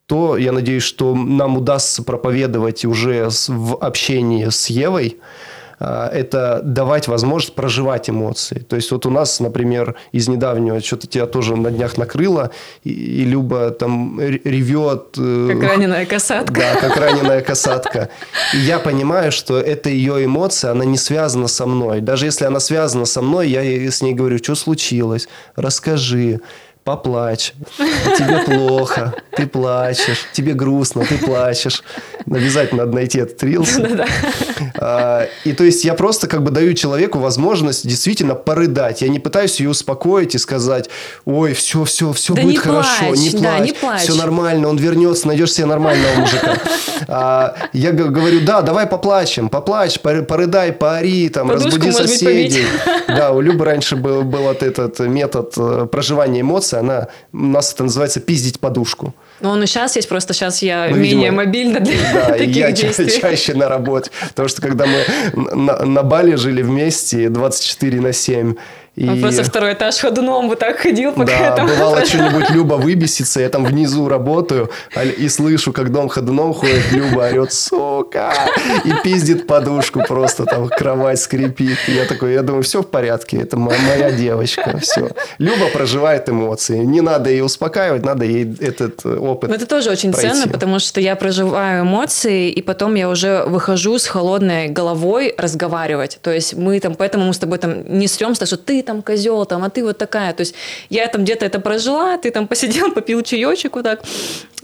Speaker 2: то я надеюсь, что нам удастся проповедовать уже в общении с Евой, это давать возможность проживать эмоции. То есть вот у нас, например, из недавнего, что-то тебя тоже на днях накрыло, и, и Люба там ревет.
Speaker 1: Э, как раненая касатка.
Speaker 2: Да, как раненая касатка. И я понимаю, что это ее эмоция, она не связана со мной. Даже если она связана со мной, я с ней говорю, что случилось, расскажи поплачь, тебе плохо, ты плачешь, тебе грустно, ты плачешь. Обязательно надо найти этот рилс. *laughs* А, и то есть я просто как бы даю человеку возможность действительно порыдать. Я не пытаюсь ее успокоить и сказать, ой, все, все, все
Speaker 1: да
Speaker 2: будет
Speaker 1: не
Speaker 2: хорошо,
Speaker 1: плачь,
Speaker 2: не плачь,
Speaker 1: да, не плачь,
Speaker 2: все нормально, он вернется, найдешь себе нормального мужика. А, я говорю, да, давай поплачем, поплачь, порыдай, поори, там, Подушку, разбуди соседей. Да, у Любы раньше был, этот метод э, проживания эмоций, она, у нас это называется пиздить подушку.
Speaker 1: Но он и сейчас есть, просто сейчас я ну, менее видимо, мобильна для да, *laughs* таких
Speaker 2: я
Speaker 1: действий.
Speaker 2: ча- чаще на работе. Потому что когда мы на, на Бали жили вместе 24 на 7,
Speaker 1: и... Он просто второй этаж ходуном вот так ходил, пока
Speaker 2: да,
Speaker 1: там...
Speaker 2: бывало *laughs* что-нибудь Люба выбесится, я там внизу работаю и слышу, как дом ходуном ходит, Люба орет, сука, и пиздит подушку просто, там кровать скрипит. И я такой, я думаю, все в порядке, это моя девочка, все. Люба проживает эмоции, не надо ее успокаивать, надо ей этот опыт
Speaker 1: Но Это тоже очень
Speaker 2: пройти.
Speaker 1: ценно, потому что я проживаю эмоции, и потом я уже выхожу с холодной головой разговаривать. То есть мы там, поэтому мы с тобой там не сремся, что ты там козел, там, а ты вот такая. То есть я там где-то это прожила, ты там посидел, *laughs* попил чаечек вот так,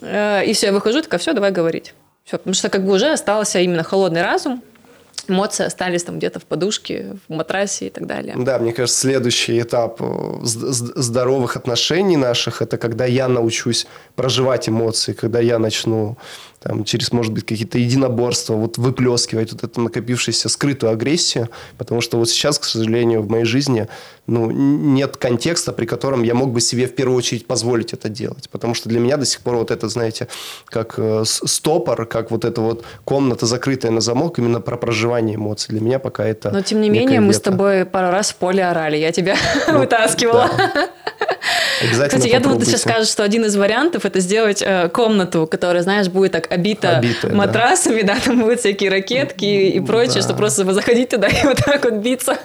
Speaker 1: э, и все, я выхожу, такая, все, давай говорить. Все, потому что как бы уже остался именно холодный разум, эмоции остались там где-то в подушке, в матрасе и так далее.
Speaker 2: Да, мне кажется, следующий этап э, здоровых отношений наших – это когда я научусь проживать эмоции, когда я начну там, через, может быть, какие-то единоборства, вот выплескивать вот эту накопившуюся скрытую агрессию, потому что вот сейчас, к сожалению, в моей жизни ну, нет контекста, при котором я мог бы себе в первую очередь позволить это делать, потому что для меня до сих пор вот это, знаете, как э, стопор, как вот эта вот комната закрытая на замок, именно про проживание эмоций. Для меня пока это
Speaker 1: Но, тем не менее, мы с тобой пару раз в поле орали, я тебя *laughs* ну, вытаскивала. Да.
Speaker 2: Обязательно
Speaker 1: Кстати, я думаю, ты сейчас скажешь, что один из вариантов это сделать э, комнату, которая, знаешь, будет так обита Обитая, матрасами, да. да, там будут всякие ракетки и прочее, да. что просто заходить туда и *laughs* вот так вот биться.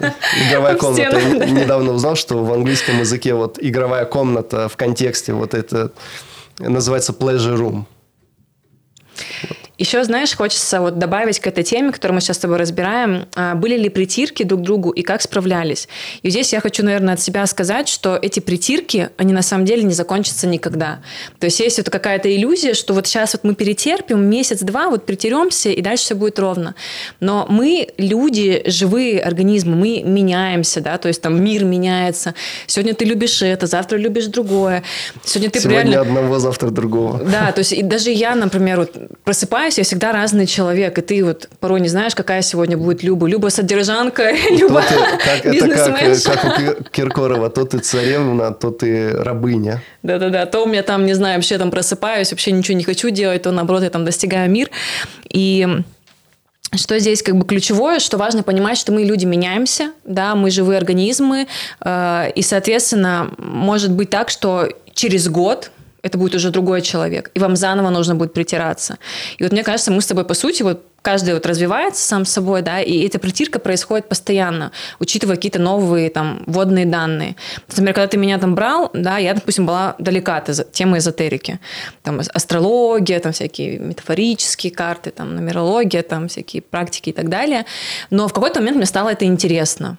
Speaker 2: Игровая комната. Я недавно узнал, что в английском языке вот игровая комната в контексте вот это называется pleasure room.
Speaker 1: Еще, знаешь, хочется вот добавить к этой теме, которую мы сейчас с тобой разбираем, а, были ли притирки друг к другу и как справлялись. И здесь я хочу, наверное, от себя сказать, что эти притирки, они на самом деле не закончатся никогда. То есть есть вот какая-то иллюзия, что вот сейчас вот мы перетерпим месяц-два, вот притеремся, и дальше все будет ровно. Но мы люди, живые организмы, мы меняемся, да, то есть там мир меняется. Сегодня ты любишь это, завтра любишь другое. Сегодня ты
Speaker 2: Сегодня
Speaker 1: реально...
Speaker 2: одного, завтра другого.
Speaker 1: Да, то есть и даже я, например, вот просыпаюсь я всегда разный человек, и ты вот порой не знаешь, какая сегодня будет Люба. Люба содержанка, *laughs* Люба
Speaker 2: бизнесменша. Это как, как у Киркорова, то ты царевна, то ты рабыня.
Speaker 1: Да-да-да, то у меня там, не знаю, вообще там просыпаюсь, вообще ничего не хочу делать, то наоборот я там достигаю мир. И что здесь как бы ключевое, что важно понимать, что мы люди меняемся, да, мы живые организмы, э, и, соответственно, может быть так, что через год это будет уже другой человек, и вам заново нужно будет притираться. И вот мне кажется, мы с тобой, по сути, вот каждый вот развивается сам собой, да, и эта притирка происходит постоянно, учитывая какие-то новые там вводные данные. Например, когда ты меня там брал, да, я, допустим, была далека от темы эзотерики. Там астрология, там всякие метафорические карты, там нумерология, там всякие практики и так далее. Но в какой-то момент мне стало это интересно.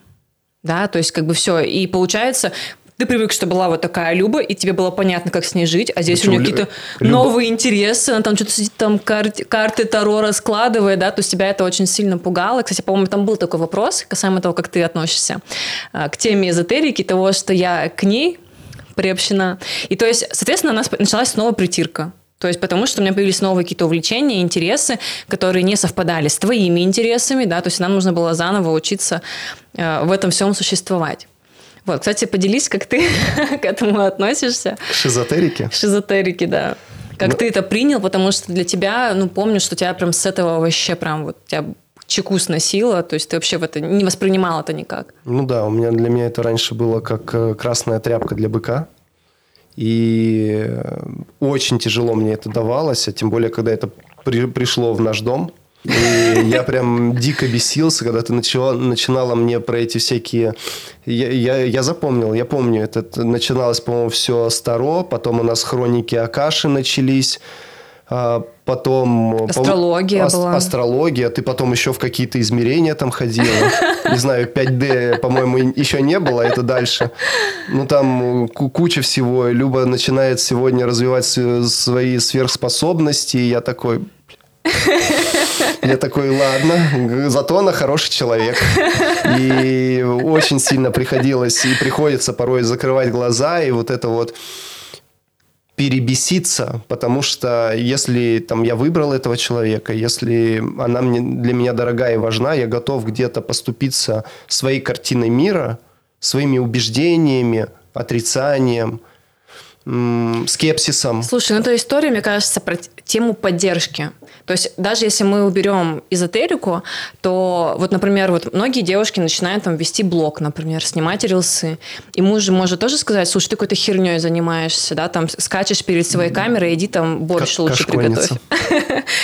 Speaker 1: Да, то есть как бы все. И получается, ты привык, что была вот такая Люба, и тебе было понятно, как с ней жить, а здесь Почему? у нее какие-то Люба... новые интересы, она там что-то сидит, там карты, карты Таро раскладывает, да, то есть тебя это очень сильно пугало. Кстати, по-моему, там был такой вопрос касаемо того, как ты относишься а, к теме эзотерики, того, что я к ней приобщена. И то есть, соответственно, у нас началась снова притирка. То есть потому что у меня появились новые какие-то увлечения, интересы, которые не совпадали с твоими интересами, да, то есть нам нужно было заново учиться э, в этом всем существовать. Вот, кстати, поделись, как ты *laughs* к этому относишься.
Speaker 2: Шизотерики?
Speaker 1: Шизотерики, да. Как ну, ты это принял, потому что для тебя, ну, помню, что тебя прям с этого вообще прям вот тебя чеку сносило, то есть ты вообще в это не воспринимал это никак.
Speaker 2: Ну да, у меня для меня это раньше было как э, красная тряпка для быка. И э, очень тяжело мне это давалось, а тем более, когда это при, пришло в наш дом. И я прям дико бесился, когда ты начала, начинала мне про эти всякие... Я, я, я запомнил, я помню, это начиналось, по-моему, все старо, потом у нас хроники Акаши начались, а, потом...
Speaker 1: Астрология
Speaker 2: ас-
Speaker 1: была.
Speaker 2: Астрология, ты потом еще в какие-то измерения там ходила. Не знаю, 5D, по-моему, еще не было, это дальше. Ну, там куча всего. Люба начинает сегодня развивать свои сверхспособности, и я такой... Я такой, ладно, зато она хороший человек. И очень сильно приходилось и приходится порой закрывать глаза, и вот это вот перебеситься, потому что если там я выбрал этого человека, если она мне, для меня дорогая и важна, я готов где-то поступиться своей картиной мира, своими убеждениями, отрицанием – скепсисом.
Speaker 1: Слушай, ну эта история, мне кажется, про тему поддержки. То есть даже если мы уберем эзотерику, то вот, например, вот многие девушки начинают там вести блог, например, снимать рилсы. И муж может тоже сказать, слушай, ты какой-то херней занимаешься, да, там скачешь перед своей камерой, иди там борщ как лучше приготовь.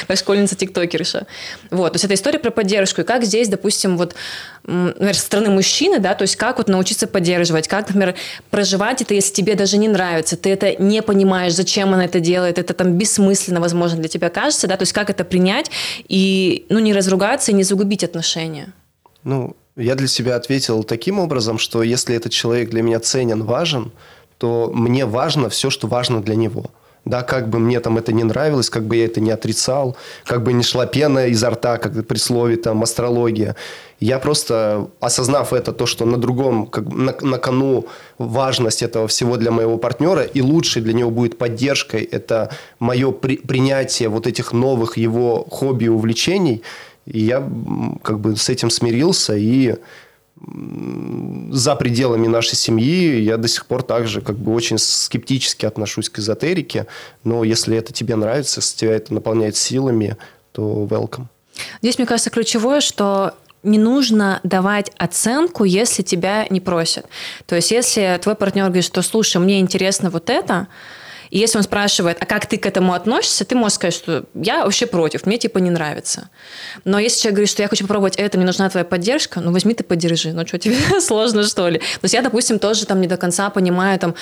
Speaker 1: Как школьница-тиктокерша. *laughs* Вот, то есть это история про поддержку. И как здесь, допустим, вот, например, со стороны мужчины, да, то есть как вот научиться поддерживать, как, например, проживать это, если тебе даже не нравится, ты ты это не понимаешь, зачем она это делает, это там бессмысленно, возможно, для тебя кажется, да, то есть как это принять и, ну, не разругаться и не загубить отношения?
Speaker 2: Ну, я для себя ответил таким образом, что если этот человек для меня ценен, важен, то мне важно все, что важно для него – да, как бы мне там это не нравилось, как бы я это не отрицал, как бы не шла пена изо рта, как при слове там астрология. Я просто, осознав это, то, что на другом, как, на, на кону важность этого всего для моего партнера, и лучшей для него будет поддержкой, это мое при, принятие вот этих новых его хобби и увлечений, и я как бы с этим смирился и за пределами нашей семьи я до сих пор также как бы очень скептически отношусь к эзотерике, но если это тебе нравится, если тебя это наполняет силами, то welcome.
Speaker 1: Здесь, мне кажется, ключевое, что не нужно давать оценку, если тебя не просят. То есть, если твой партнер говорит, что, слушай, мне интересно вот это, и если он спрашивает, а как ты к этому относишься, ты можешь сказать, что я вообще против, мне типа не нравится. Но если человек говорит, что я хочу попробовать это, мне нужна твоя поддержка, ну возьми ты поддержи. Ну что, тебе *laughs* сложно что ли? То есть я, допустим, тоже там не до конца понимаю там,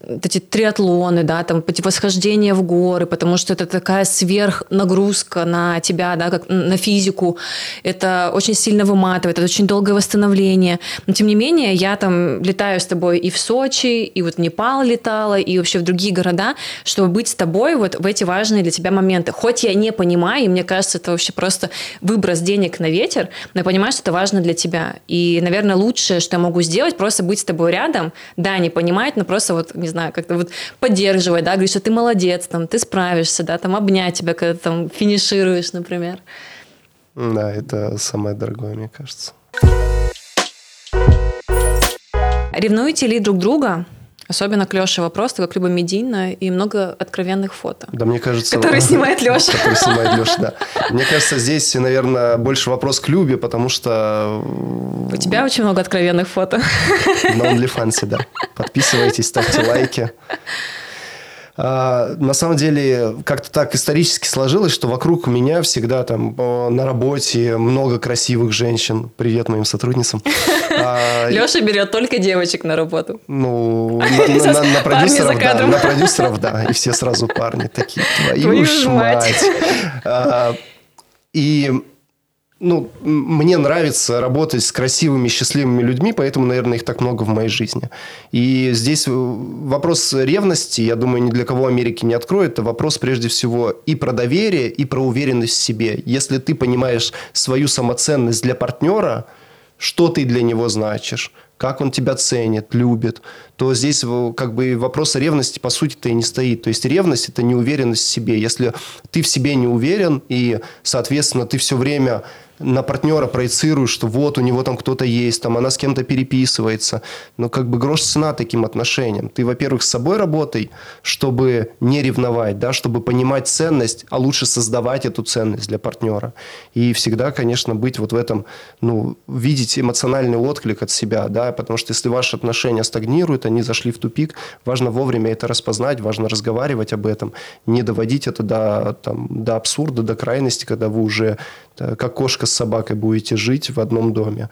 Speaker 1: эти триатлоны, да, там, эти восхождения в горы, потому что это такая сверхнагрузка на тебя, да, как на физику. Это очень сильно выматывает, это очень долгое восстановление. Но, тем не менее, я там летаю с тобой и в Сочи, и вот в Непал летала, и вообще в другие города, чтобы быть с тобой вот в эти важные для тебя моменты. Хоть я не понимаю, и мне кажется, это вообще просто выброс денег на ветер, но я понимаю, что это важно для тебя. И, наверное, лучшее, что я могу сделать, просто быть с тобой рядом, да, не понимать, но просто вот, не не знаю, как-то вот поддерживать, да, говорить, что ты молодец, там, ты справишься, да, там, обнять тебя, когда ты там финишируешь, например.
Speaker 2: Да, это самое дорогое, мне кажется.
Speaker 1: Ревнуете ли друг друга? Особенно клёший вопрос, как либо медийно и много откровенных фото.
Speaker 2: Да, мне кажется...
Speaker 1: Который *laughs* снимает Леша.
Speaker 2: Который снимает Леша, да. Мне кажется, здесь, наверное, больше вопрос к Любе, потому что...
Speaker 1: У тебя очень много откровенных фото.
Speaker 2: На OnlyFans, да. Подписывайтесь, ставьте лайки. А, на самом деле, как-то так исторически сложилось, что вокруг меня всегда там на работе много красивых женщин. Привет моим сотрудницам. *laughs*
Speaker 1: А, Леша берет только девочек на работу.
Speaker 2: Ну, *laughs* на продюсеров, да. На продюсеров, да. И все сразу парни такие. Твою ж мать. А, и ну, мне нравится работать с красивыми, счастливыми людьми, поэтому, наверное, их так много в моей жизни. И здесь вопрос ревности, я думаю, ни для кого Америки не откроет. Это вопрос, прежде всего, и про доверие, и про уверенность в себе. Если ты понимаешь свою самоценность для партнера, что ты для него значишь, как он тебя ценит, любит, то здесь как бы вопроса ревности по сути-то и не стоит. То есть ревность – это неуверенность в себе. Если ты в себе не уверен, и, соответственно, ты все время на партнера проецируешь, что вот у него там кто-то есть, там она с кем-то переписывается. Но как бы грош цена таким отношениям. Ты, во-первых, с собой работай, чтобы не ревновать, да, чтобы понимать ценность, а лучше создавать эту ценность для партнера. И всегда, конечно, быть вот в этом, ну, видеть эмоциональный отклик от себя, да, потому что если ваши отношения стагнируют, они зашли в тупик, важно вовремя это распознать, важно разговаривать об этом, не доводить это до, там, до абсурда, до крайности, когда вы уже как кошка с собакой будете жить в одном доме.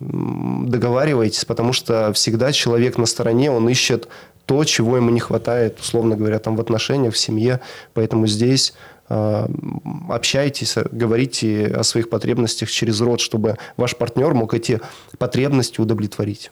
Speaker 2: Договаривайтесь, потому что всегда человек на стороне, он ищет то, чего ему не хватает, условно говоря, там в отношениях, в семье. Поэтому здесь э, общайтесь, говорите о своих потребностях через рот, чтобы ваш партнер мог эти потребности удовлетворить.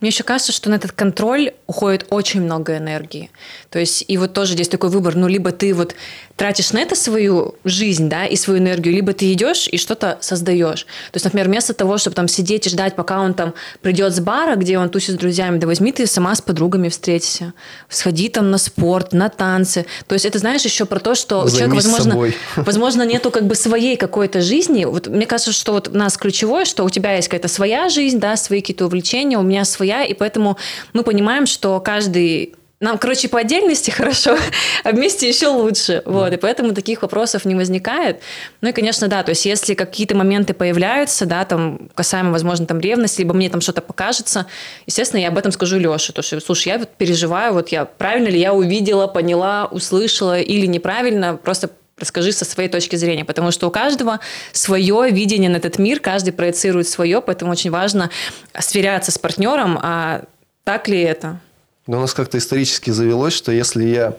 Speaker 1: Мне еще кажется, что на этот контроль уходит очень много энергии. То есть, и вот тоже здесь такой выбор, ну, либо ты вот тратишь на это свою жизнь, да, и свою энергию, либо ты идешь и что-то создаешь. То есть, например, вместо того, чтобы там сидеть и ждать, пока он там придет с бара, где он тусит с друзьями, да возьми ты сама с подругами встретися, сходи там на спорт, на танцы. То есть, это, знаешь, еще про то, что
Speaker 2: Займись
Speaker 1: у человека, возможно,
Speaker 2: собой. *laughs*
Speaker 1: возможно, нету как бы своей какой-то жизни. Вот мне кажется, что вот у нас ключевое, что у тебя есть какая-то своя жизнь, да, свои какие-то увлечения, у меня своя, и поэтому мы понимаем, что каждый нам, короче, по отдельности *laughs* хорошо, а вместе еще лучше. Вот, и поэтому таких вопросов не возникает. Ну и, конечно, да, то есть если какие-то моменты появляются, да, там, касаемо, возможно, там ревности, либо мне там что-то покажется, естественно, я об этом скажу Леше, то что, слушай, я вот переживаю, вот я правильно ли я увидела, поняла, услышала или неправильно, просто расскажи со своей точки зрения, потому что у каждого свое видение на этот мир, каждый проецирует свое, поэтому очень важно сверяться с партнером, а так ли это?
Speaker 2: Но у нас как-то исторически завелось, что если я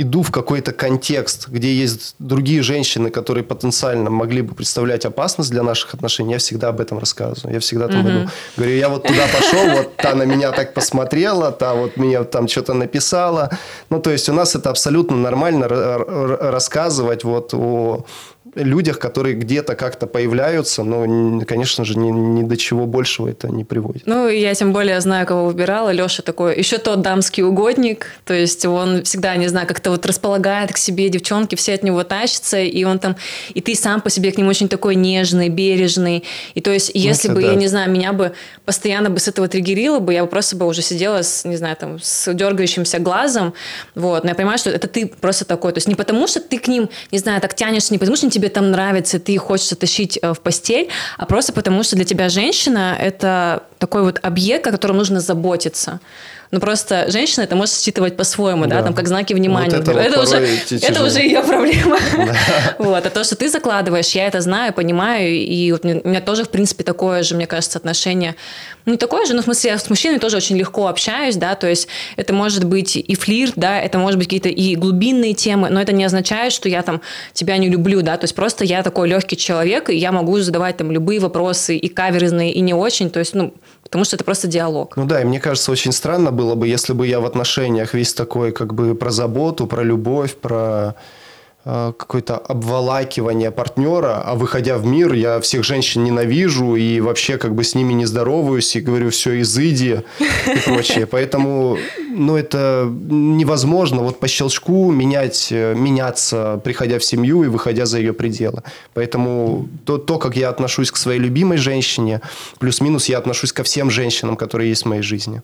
Speaker 2: иду в какой-то контекст, где есть другие женщины, которые потенциально могли бы представлять опасность для наших отношений, я всегда об этом рассказываю. Я всегда там mm-hmm. иду, говорю, я вот туда пошел, вот та на меня так посмотрела, та вот мне там что-то написала. Ну, то есть у нас это абсолютно нормально рассказывать вот о людях, которые где-то как-то появляются, но, конечно же, ни, ни до чего большего это не приводит.
Speaker 1: Ну, я тем более знаю, кого выбирала. Леша такой, еще тот дамский угодник, то есть он всегда, не знаю, как-то вот располагает к себе девчонки, все от него тащатся, и он там, и ты сам по себе к нему очень такой нежный, бережный. И то есть, если ну, бы, да. я не знаю, меня бы постоянно бы с этого триггерило бы, я бы просто бы уже сидела с, не знаю, там, с дергающимся глазом, вот. Но я понимаю, что это ты просто такой. То есть не потому, что ты к ним, не знаю, так тянешься, не потому, что они тебе там нравится, ты хочешь тащить э, в постель, а просто потому, что для тебя женщина – это такой вот объект, о котором нужно заботиться. Ну просто женщина это может считывать по-своему, да, да там как знаки внимания. Вот это, это, уже, *laughs* это уже ее проблема. Да. *laughs* вот. А то, что ты закладываешь, я это знаю, понимаю, и вот у меня тоже, в принципе, такое же, мне кажется, отношение. Ну, не такое же, но в смысле, я с мужчиной тоже очень легко общаюсь, да, то есть это может быть и флирт, да, это может быть какие-то и глубинные темы, но это не означает, что я там тебя не люблю, да, то есть просто я такой легкий человек, и я могу задавать там любые вопросы, и каверзные, и не очень, то есть, ну, потому что это просто диалог.
Speaker 2: Ну да, и мне кажется, очень странно было бы, если бы я в отношениях весь такой как бы про заботу, про любовь, про какое-то обволакивание партнера, а выходя в мир, я всех женщин ненавижу и вообще как бы с ними не здороваюсь и говорю все изыди и прочее. Поэтому, ну, это невозможно вот по щелчку менять, э, меняться, приходя в семью и выходя за ее пределы. Поэтому то, то, как я отношусь к своей любимой женщине, плюс-минус я отношусь ко всем женщинам, которые есть в моей жизни.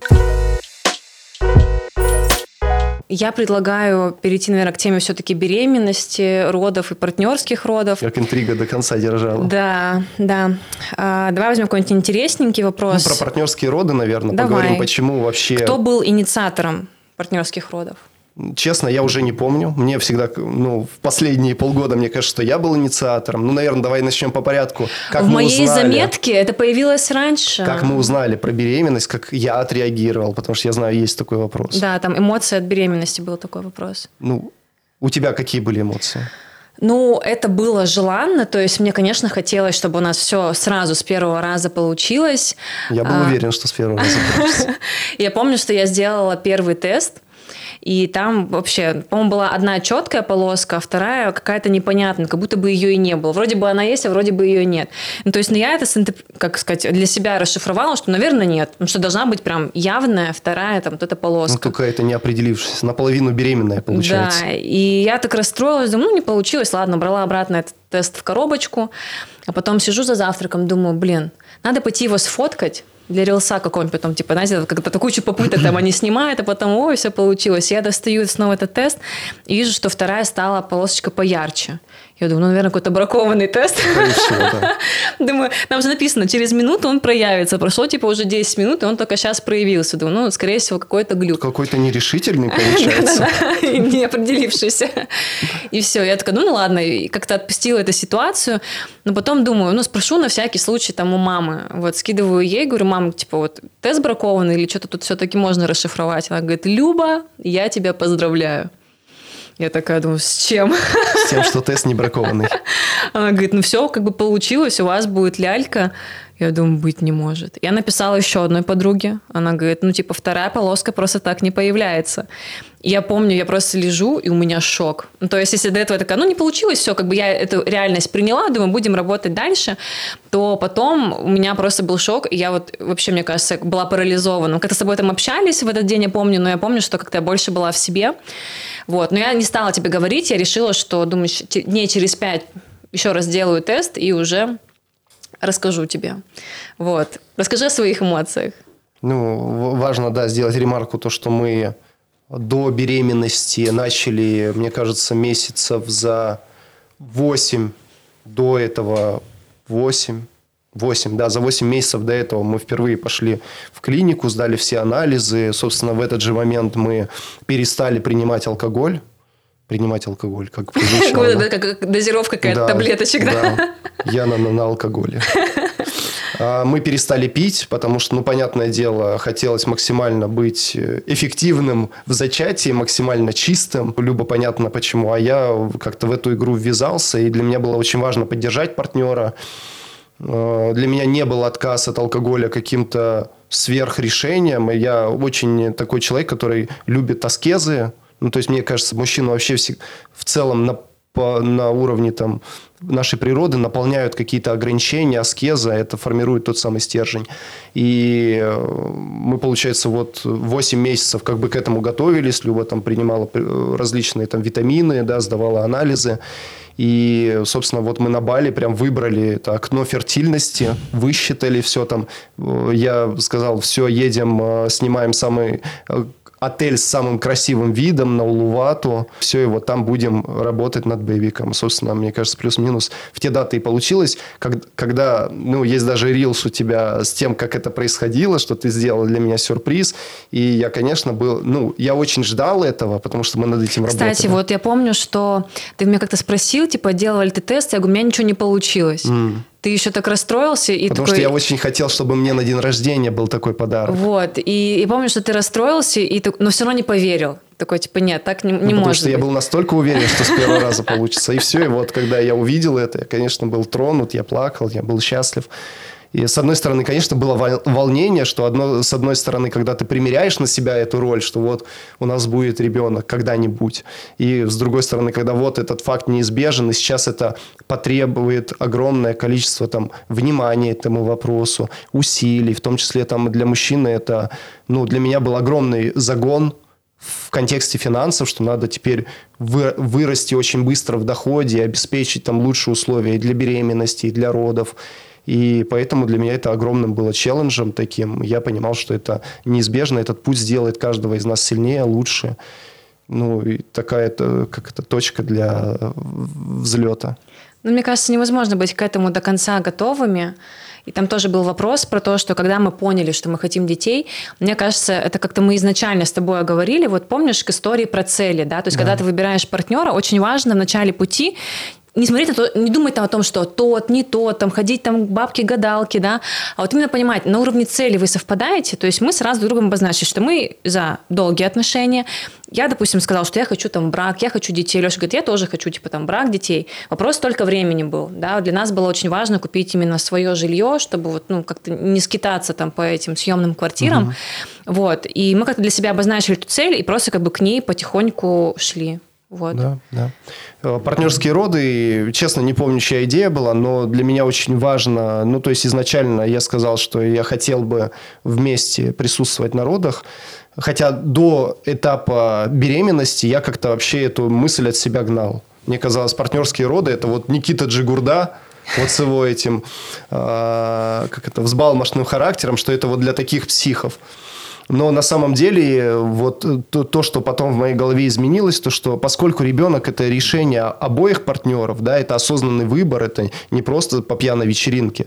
Speaker 1: Я предлагаю перейти, наверное, к теме все-таки беременности, родов и партнерских родов.
Speaker 2: Как интрига до конца держала.
Speaker 1: Да, да. А, давай возьмем какой-нибудь интересненький вопрос.
Speaker 2: Ну, про партнерские роды, наверное, давай. поговорим, почему вообще...
Speaker 1: Кто был инициатором партнерских родов?
Speaker 2: Честно, я уже не помню. Мне всегда, ну, в последние полгода, мне кажется, что я был инициатором. Ну, наверное, давай начнем по порядку.
Speaker 1: Как в моей узнали, заметке это появилось раньше.
Speaker 2: Как мы узнали про беременность, как я отреагировал, потому что я знаю, есть такой вопрос.
Speaker 1: Да, там эмоции от беременности был такой вопрос.
Speaker 2: Ну, у тебя какие были эмоции?
Speaker 1: Ну, это было желанно, то есть мне, конечно, хотелось, чтобы у нас все сразу с первого раза получилось.
Speaker 2: Я был а... уверен, что с первого раза получится. *laughs*
Speaker 1: Я помню, что я сделала первый тест, и там вообще, по-моему, была одна четкая полоска, а вторая какая-то непонятная, как будто бы ее и не было. Вроде бы она есть, а вроде бы ее нет. Ну, то есть, ну, я это, как сказать, для себя расшифровала, что, наверное, нет. Потому что должна быть прям явная вторая там вот эта полоска.
Speaker 2: Ну, какая-то не определившаяся, наполовину беременная получается.
Speaker 1: Да, и я так расстроилась, думаю, ну, не получилось, ладно, брала обратно этот тест в коробочку, а потом сижу за завтраком, думаю, блин, надо пойти его сфоткать, для рилса какого-нибудь потом, типа, знаете, когда-то кучу попыток там они снимают, а потом, ой, все получилось. Я достаю снова этот тест и вижу, что вторая стала полосочка поярче. Я думаю, ну, наверное, какой-то бракованный тест. *laughs* Думаю, нам же написано, через минуту он проявится. Прошло, типа, уже 10 минут, и он только сейчас проявился. Думаю, ну, скорее всего, какой-то глюк.
Speaker 2: Какой-то нерешительный, *laughs* получается.
Speaker 1: Не определившийся. И все. Я такая, ну, ну ладно. И как-то отпустила эту ситуацию. Но потом думаю, ну, спрошу на всякий случай там у мамы. Вот, скидываю ей, говорю, мам, типа, вот, тест бракованный или что-то тут все-таки можно расшифровать? Она говорит, Люба, я тебя поздравляю. Я такая думаю, с чем?
Speaker 2: С тем, что тест не бракованный.
Speaker 1: Она говорит, ну все, как бы получилось, у вас будет лялька. Я думаю, быть не может. Я написала еще одной подруге. Она говорит, ну типа вторая полоска просто так не появляется. Я помню, я просто лежу, и у меня шок. Ну, то есть, если до этого такая, ну не получилось, все, как бы я эту реальность приняла, думаю, будем работать дальше, то потом у меня просто был шок, и я вот вообще, мне кажется, была парализована. Как-то с тобой там общались в этот день, я помню, но я помню, что как-то я больше была в себе. Вот. Но я не стала тебе говорить, я решила, что, думаю, дней через пять еще раз делаю тест и уже расскажу тебе. Вот. Расскажи о своих эмоциях.
Speaker 2: Ну, важно, да, сделать ремарку, то, что мы до беременности начали, мне кажется, месяцев за 8 до этого 8 8, да, за 8 месяцев до этого мы впервые пошли в клинику, сдали все анализы. Собственно, в этот же момент мы перестали принимать алкоголь. Принимать алкоголь, как *laughs*
Speaker 1: прозвучало. Как дозировка какая-то таблеточек, да?
Speaker 2: Я на, алкоголе. *laughs* А, мы перестали пить, потому что, ну, понятное дело, хотелось максимально быть эффективным в зачатии, максимально чистым. Любо понятно почему. А я как-то в эту игру ввязался, и для меня было очень важно поддержать партнера. Э, для меня не был отказ от алкоголя каким-то сверхрешением. И я очень такой человек, который любит аскезы. Ну, то есть, мне кажется, мужчина вообще в целом на, по, на уровне там, нашей природы наполняют какие-то ограничения, аскеза, это формирует тот самый стержень. И э, мы, получается, вот 8 месяцев как бы к этому готовились, Люба там принимала э, различные там витамины, да, сдавала анализы. И, собственно, вот мы на Бали прям выбрали это окно фертильности, высчитали все там. Я сказал, все, едем, э, снимаем самый э, отель с самым красивым видом на Улувату. Все, и вот там будем работать над боевиком. Собственно, мне кажется, плюс-минус в те даты и получилось, когда, ну, есть даже рилс у тебя с тем, как это происходило, что ты сделал для меня сюрприз. И я, конечно, был, ну, я очень ждал этого, потому что мы над этим
Speaker 1: Кстати,
Speaker 2: работали.
Speaker 1: Кстати, вот я помню, что ты меня как-то спросил, типа, делал ли ты тест? Я говорю, у меня ничего не получилось. Mm ты еще так расстроился. И
Speaker 2: Потому
Speaker 1: такой...
Speaker 2: что я очень хотел, чтобы мне на день рождения был такой подарок.
Speaker 1: Вот. И, и помню, что ты расстроился, и ты... но все равно не поверил. Такой, типа, нет, так не, не ну,
Speaker 2: потому
Speaker 1: может
Speaker 2: что быть. я был настолько уверен, что с первого раза получится. И все. И вот, когда я увидел это, я, конечно, был тронут, я плакал, я был счастлив. И с одной стороны, конечно, было волнение, что одно, с одной стороны, когда ты примеряешь на себя эту роль, что вот у нас будет ребенок когда-нибудь, и с другой стороны, когда вот этот факт неизбежен, и сейчас это потребует огромное количество там внимания этому вопросу, усилий, в том числе там для мужчины это, ну, для меня был огромный загон в контексте финансов, что надо теперь вы, вырасти очень быстро в доходе и обеспечить там лучшие условия и для беременности, и для родов. И поэтому для меня это огромным было челленджем таким. Я понимал, что это неизбежно, этот путь сделает каждого из нас сильнее, лучше. Ну, и такая это, как это, точка для взлета.
Speaker 1: Ну, мне кажется, невозможно быть к этому до конца готовыми. И там тоже был вопрос про то, что когда мы поняли, что мы хотим детей, мне кажется, это как-то мы изначально с тобой говорили, вот помнишь к истории про цели, да, то есть да. когда ты выбираешь партнера, очень важно в начале пути не смотреть на то, не думать там о том, что тот, не тот, там ходить там к бабке-гадалке, да, а вот именно понимать, на уровне цели вы совпадаете, то есть мы сразу друг другом обозначили, что мы за долгие отношения. Я, допустим, сказал, что я хочу там брак, я хочу детей. Леша говорит, я тоже хочу типа там брак, детей. Вопрос только времени был, да. Для нас было очень важно купить именно свое жилье, чтобы вот ну как-то не скитаться там по этим съемным квартирам, угу. вот. И мы как-то для себя обозначили эту цель и просто как бы к ней потихоньку шли. Вот.
Speaker 2: Да, да. Э, партнерские роды, честно, не помню, чья идея была, но для меня очень важно, ну, то есть изначально я сказал, что я хотел бы вместе присутствовать на родах, хотя до этапа беременности я как-то вообще эту мысль от себя гнал. Мне казалось, партнерские роды – это вот Никита Джигурда, вот с его этим, э, как это, взбалмошным характером, что это вот для таких психов. Но на самом деле вот то, то, что потом в моей голове изменилось, то, что поскольку ребенок – это решение обоих партнеров, да, это осознанный выбор, это не просто по пьяной вечеринке.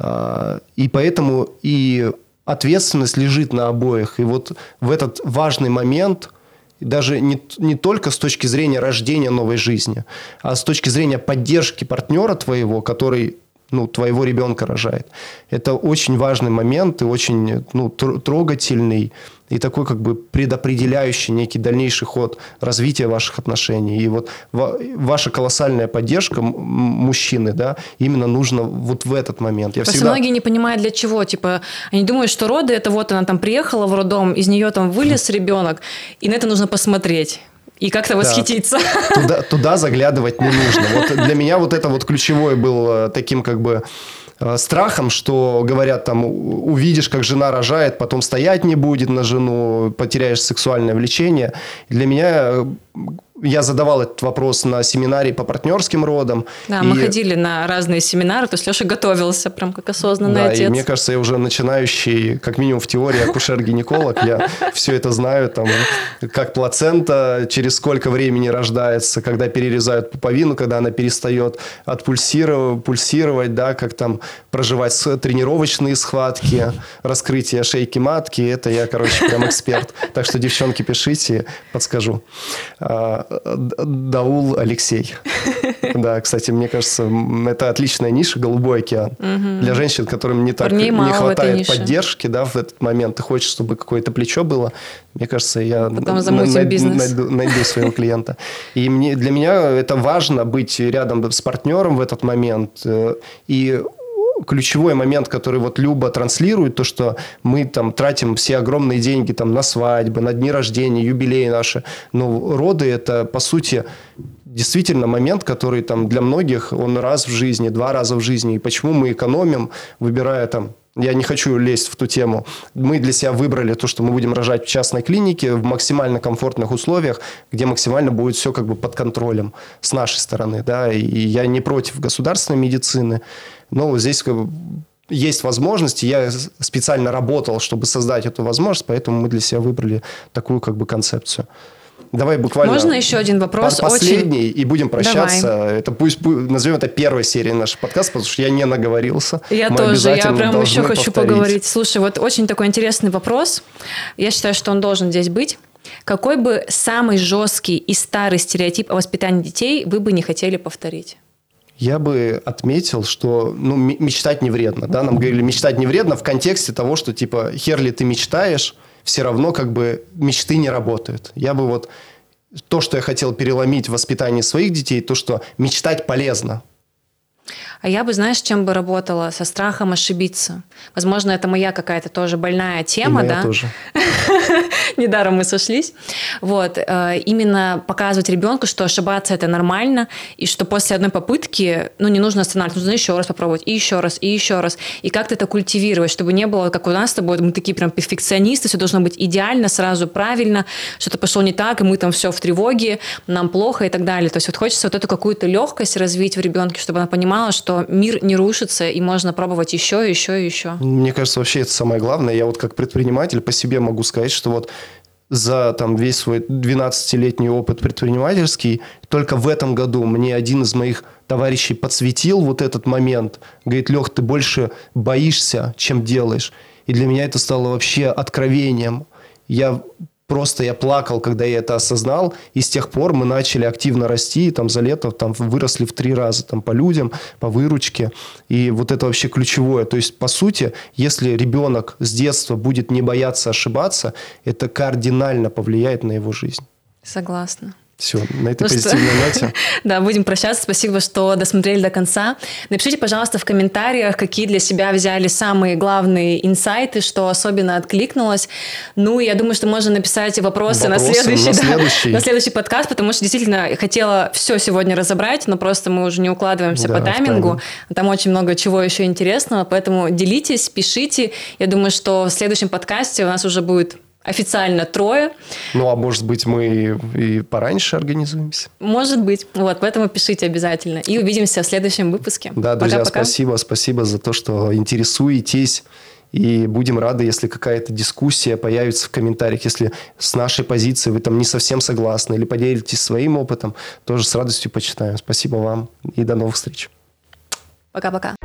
Speaker 2: А, и поэтому и ответственность лежит на обоих. И вот в этот важный момент – даже не, не только с точки зрения рождения новой жизни, а с точки зрения поддержки партнера твоего, который ну, твоего ребенка рожает. Это очень важный момент и очень ну, трогательный и такой как бы предопределяющий некий дальнейший ход развития ваших отношений. И вот ваша колоссальная поддержка мужчины, да, именно нужно вот в этот момент.
Speaker 1: Я Просто всегда... многие не понимают для чего. Типа, они думают, что роды это вот она там приехала в роддом, из нее там вылез ребенок, и на это нужно посмотреть и как-то да. восхититься. *laughs*
Speaker 2: Туда, туда заглядывать не нужно. Вот для меня вот это вот ключевое было таким как бы э, страхом, что говорят там, увидишь, как жена рожает, потом стоять не будет на жену, потеряешь сексуальное влечение. Для меня э, я задавал этот вопрос на семинаре по партнерским родам.
Speaker 1: Да, и... мы ходили на разные семинары, то есть Леша готовился прям как осознанный да, отец.
Speaker 2: И мне кажется, я уже начинающий, как минимум в теории, акушер-гинеколог. Я все это знаю, там, как плацента, через сколько времени рождается, когда перерезают пуповину, когда она перестает отпульсировать, пульсировать, да, как там проживать тренировочные схватки, раскрытие шейки матки. Это я, короче, прям эксперт. Так что, девчонки, пишите, подскажу. А, Даул Алексей. *laughs* Да, кстати, мне кажется, это отличная ниша «Голубой океан». Для женщин, которым не так не хватает поддержки да, в этот момент, ты хочешь, чтобы какое-то плечо было, мне кажется, я найду, найду своего клиента. И мне, для меня это важно быть рядом с партнером в этот момент. Э, и ключевой момент, который вот Люба транслирует, то, что мы там тратим все огромные деньги там на свадьбы, на дни рождения, юбилеи наши. Но роды – это, по сути, действительно момент, который там для многих, он раз в жизни, два раза в жизни. И почему мы экономим, выбирая там я не хочу лезть в ту тему. Мы для себя выбрали то, что мы будем рожать в частной клинике в максимально комфортных условиях, где максимально будет все как бы под контролем с нашей стороны. Да? И я не против государственной медицины, но здесь как бы есть возможности. Я специально работал, чтобы создать эту возможность, поэтому мы для себя выбрали такую как бы концепцию. Давай буквально...
Speaker 1: Можно еще один вопрос?
Speaker 2: Последний, Очень... и будем прощаться. Давай. Это пусть назовем это первой серией нашего подкаста, потому что я не наговорился.
Speaker 1: Я Мы тоже, я прям еще хочу повторить. поговорить. Слушай, вот очень такой интересный вопрос. Я считаю, что он должен здесь быть. Какой бы самый жесткий и старый стереотип о воспитании детей вы бы не хотели повторить?
Speaker 2: Я бы отметил, что ну, мечтать не вредно. Да? Нам говорили, мечтать не вредно в контексте того, что типа, херли ты мечтаешь, все равно как бы мечты не работают. Я бы вот то, что я хотел переломить в воспитании своих детей, то, что мечтать полезно.
Speaker 1: А я бы, знаешь, чем бы работала? Со страхом ошибиться. Возможно, это моя какая-то тоже больная тема, да?
Speaker 2: тоже. *laughs*
Speaker 1: Недаром мы сошлись. Вот. Э, именно показывать ребенку, что ошибаться это нормально, и что после одной попытки, ну, не нужно останавливаться, нужно еще раз попробовать, и еще раз, и еще раз. И как-то это культивировать, чтобы не было, как у нас с тобой, мы такие прям перфекционисты, все должно быть идеально, сразу правильно, что-то пошло не так, и мы там все в тревоге, нам плохо и так далее. То есть вот хочется вот эту какую-то легкость развить в ребенке, чтобы она понимала, что что мир не рушится, и можно пробовать еще, еще и еще.
Speaker 2: Мне кажется, вообще это самое главное. Я вот как предприниматель по себе могу сказать, что вот за там, весь свой 12-летний опыт предпринимательский, только в этом году мне один из моих товарищей подсветил вот этот момент. Говорит, Лех, ты больше боишься, чем делаешь. И для меня это стало вообще откровением. Я Просто я плакал, когда я это осознал, и с тех пор мы начали активно расти, там за лето там выросли в три раза там по людям, по выручке, и вот это вообще ключевое. То есть, по сути, если ребенок с детства будет не бояться ошибаться, это кардинально повлияет на его жизнь.
Speaker 1: Согласна.
Speaker 2: Все, на этой ну позитивной что... ноте. *laughs*
Speaker 1: да, будем прощаться. Спасибо, что досмотрели до конца. Напишите, пожалуйста, в комментариях, какие для себя взяли самые главные инсайты, что особенно откликнулось. Ну, я думаю, что можно написать вопросы, вопросы на, следующий, *laughs* на, следующий. Да, на следующий подкаст, потому что действительно хотела все сегодня разобрать, но просто мы уже не укладываемся да, по таймингу. Там очень много чего еще интересного, поэтому делитесь, пишите. Я думаю, что в следующем подкасте у нас уже будет официально трое.
Speaker 2: Ну, а может быть, мы и пораньше организуемся?
Speaker 1: Может быть. Вот, поэтому пишите обязательно. И увидимся в следующем выпуске.
Speaker 2: Да, друзья, Пока-пока. спасибо. Спасибо за то, что интересуетесь. И будем рады, если какая-то дискуссия появится в комментариях. Если с нашей позиции вы там не совсем согласны или поделитесь своим опытом, тоже с радостью почитаем. Спасибо вам и до новых встреч.
Speaker 1: Пока-пока.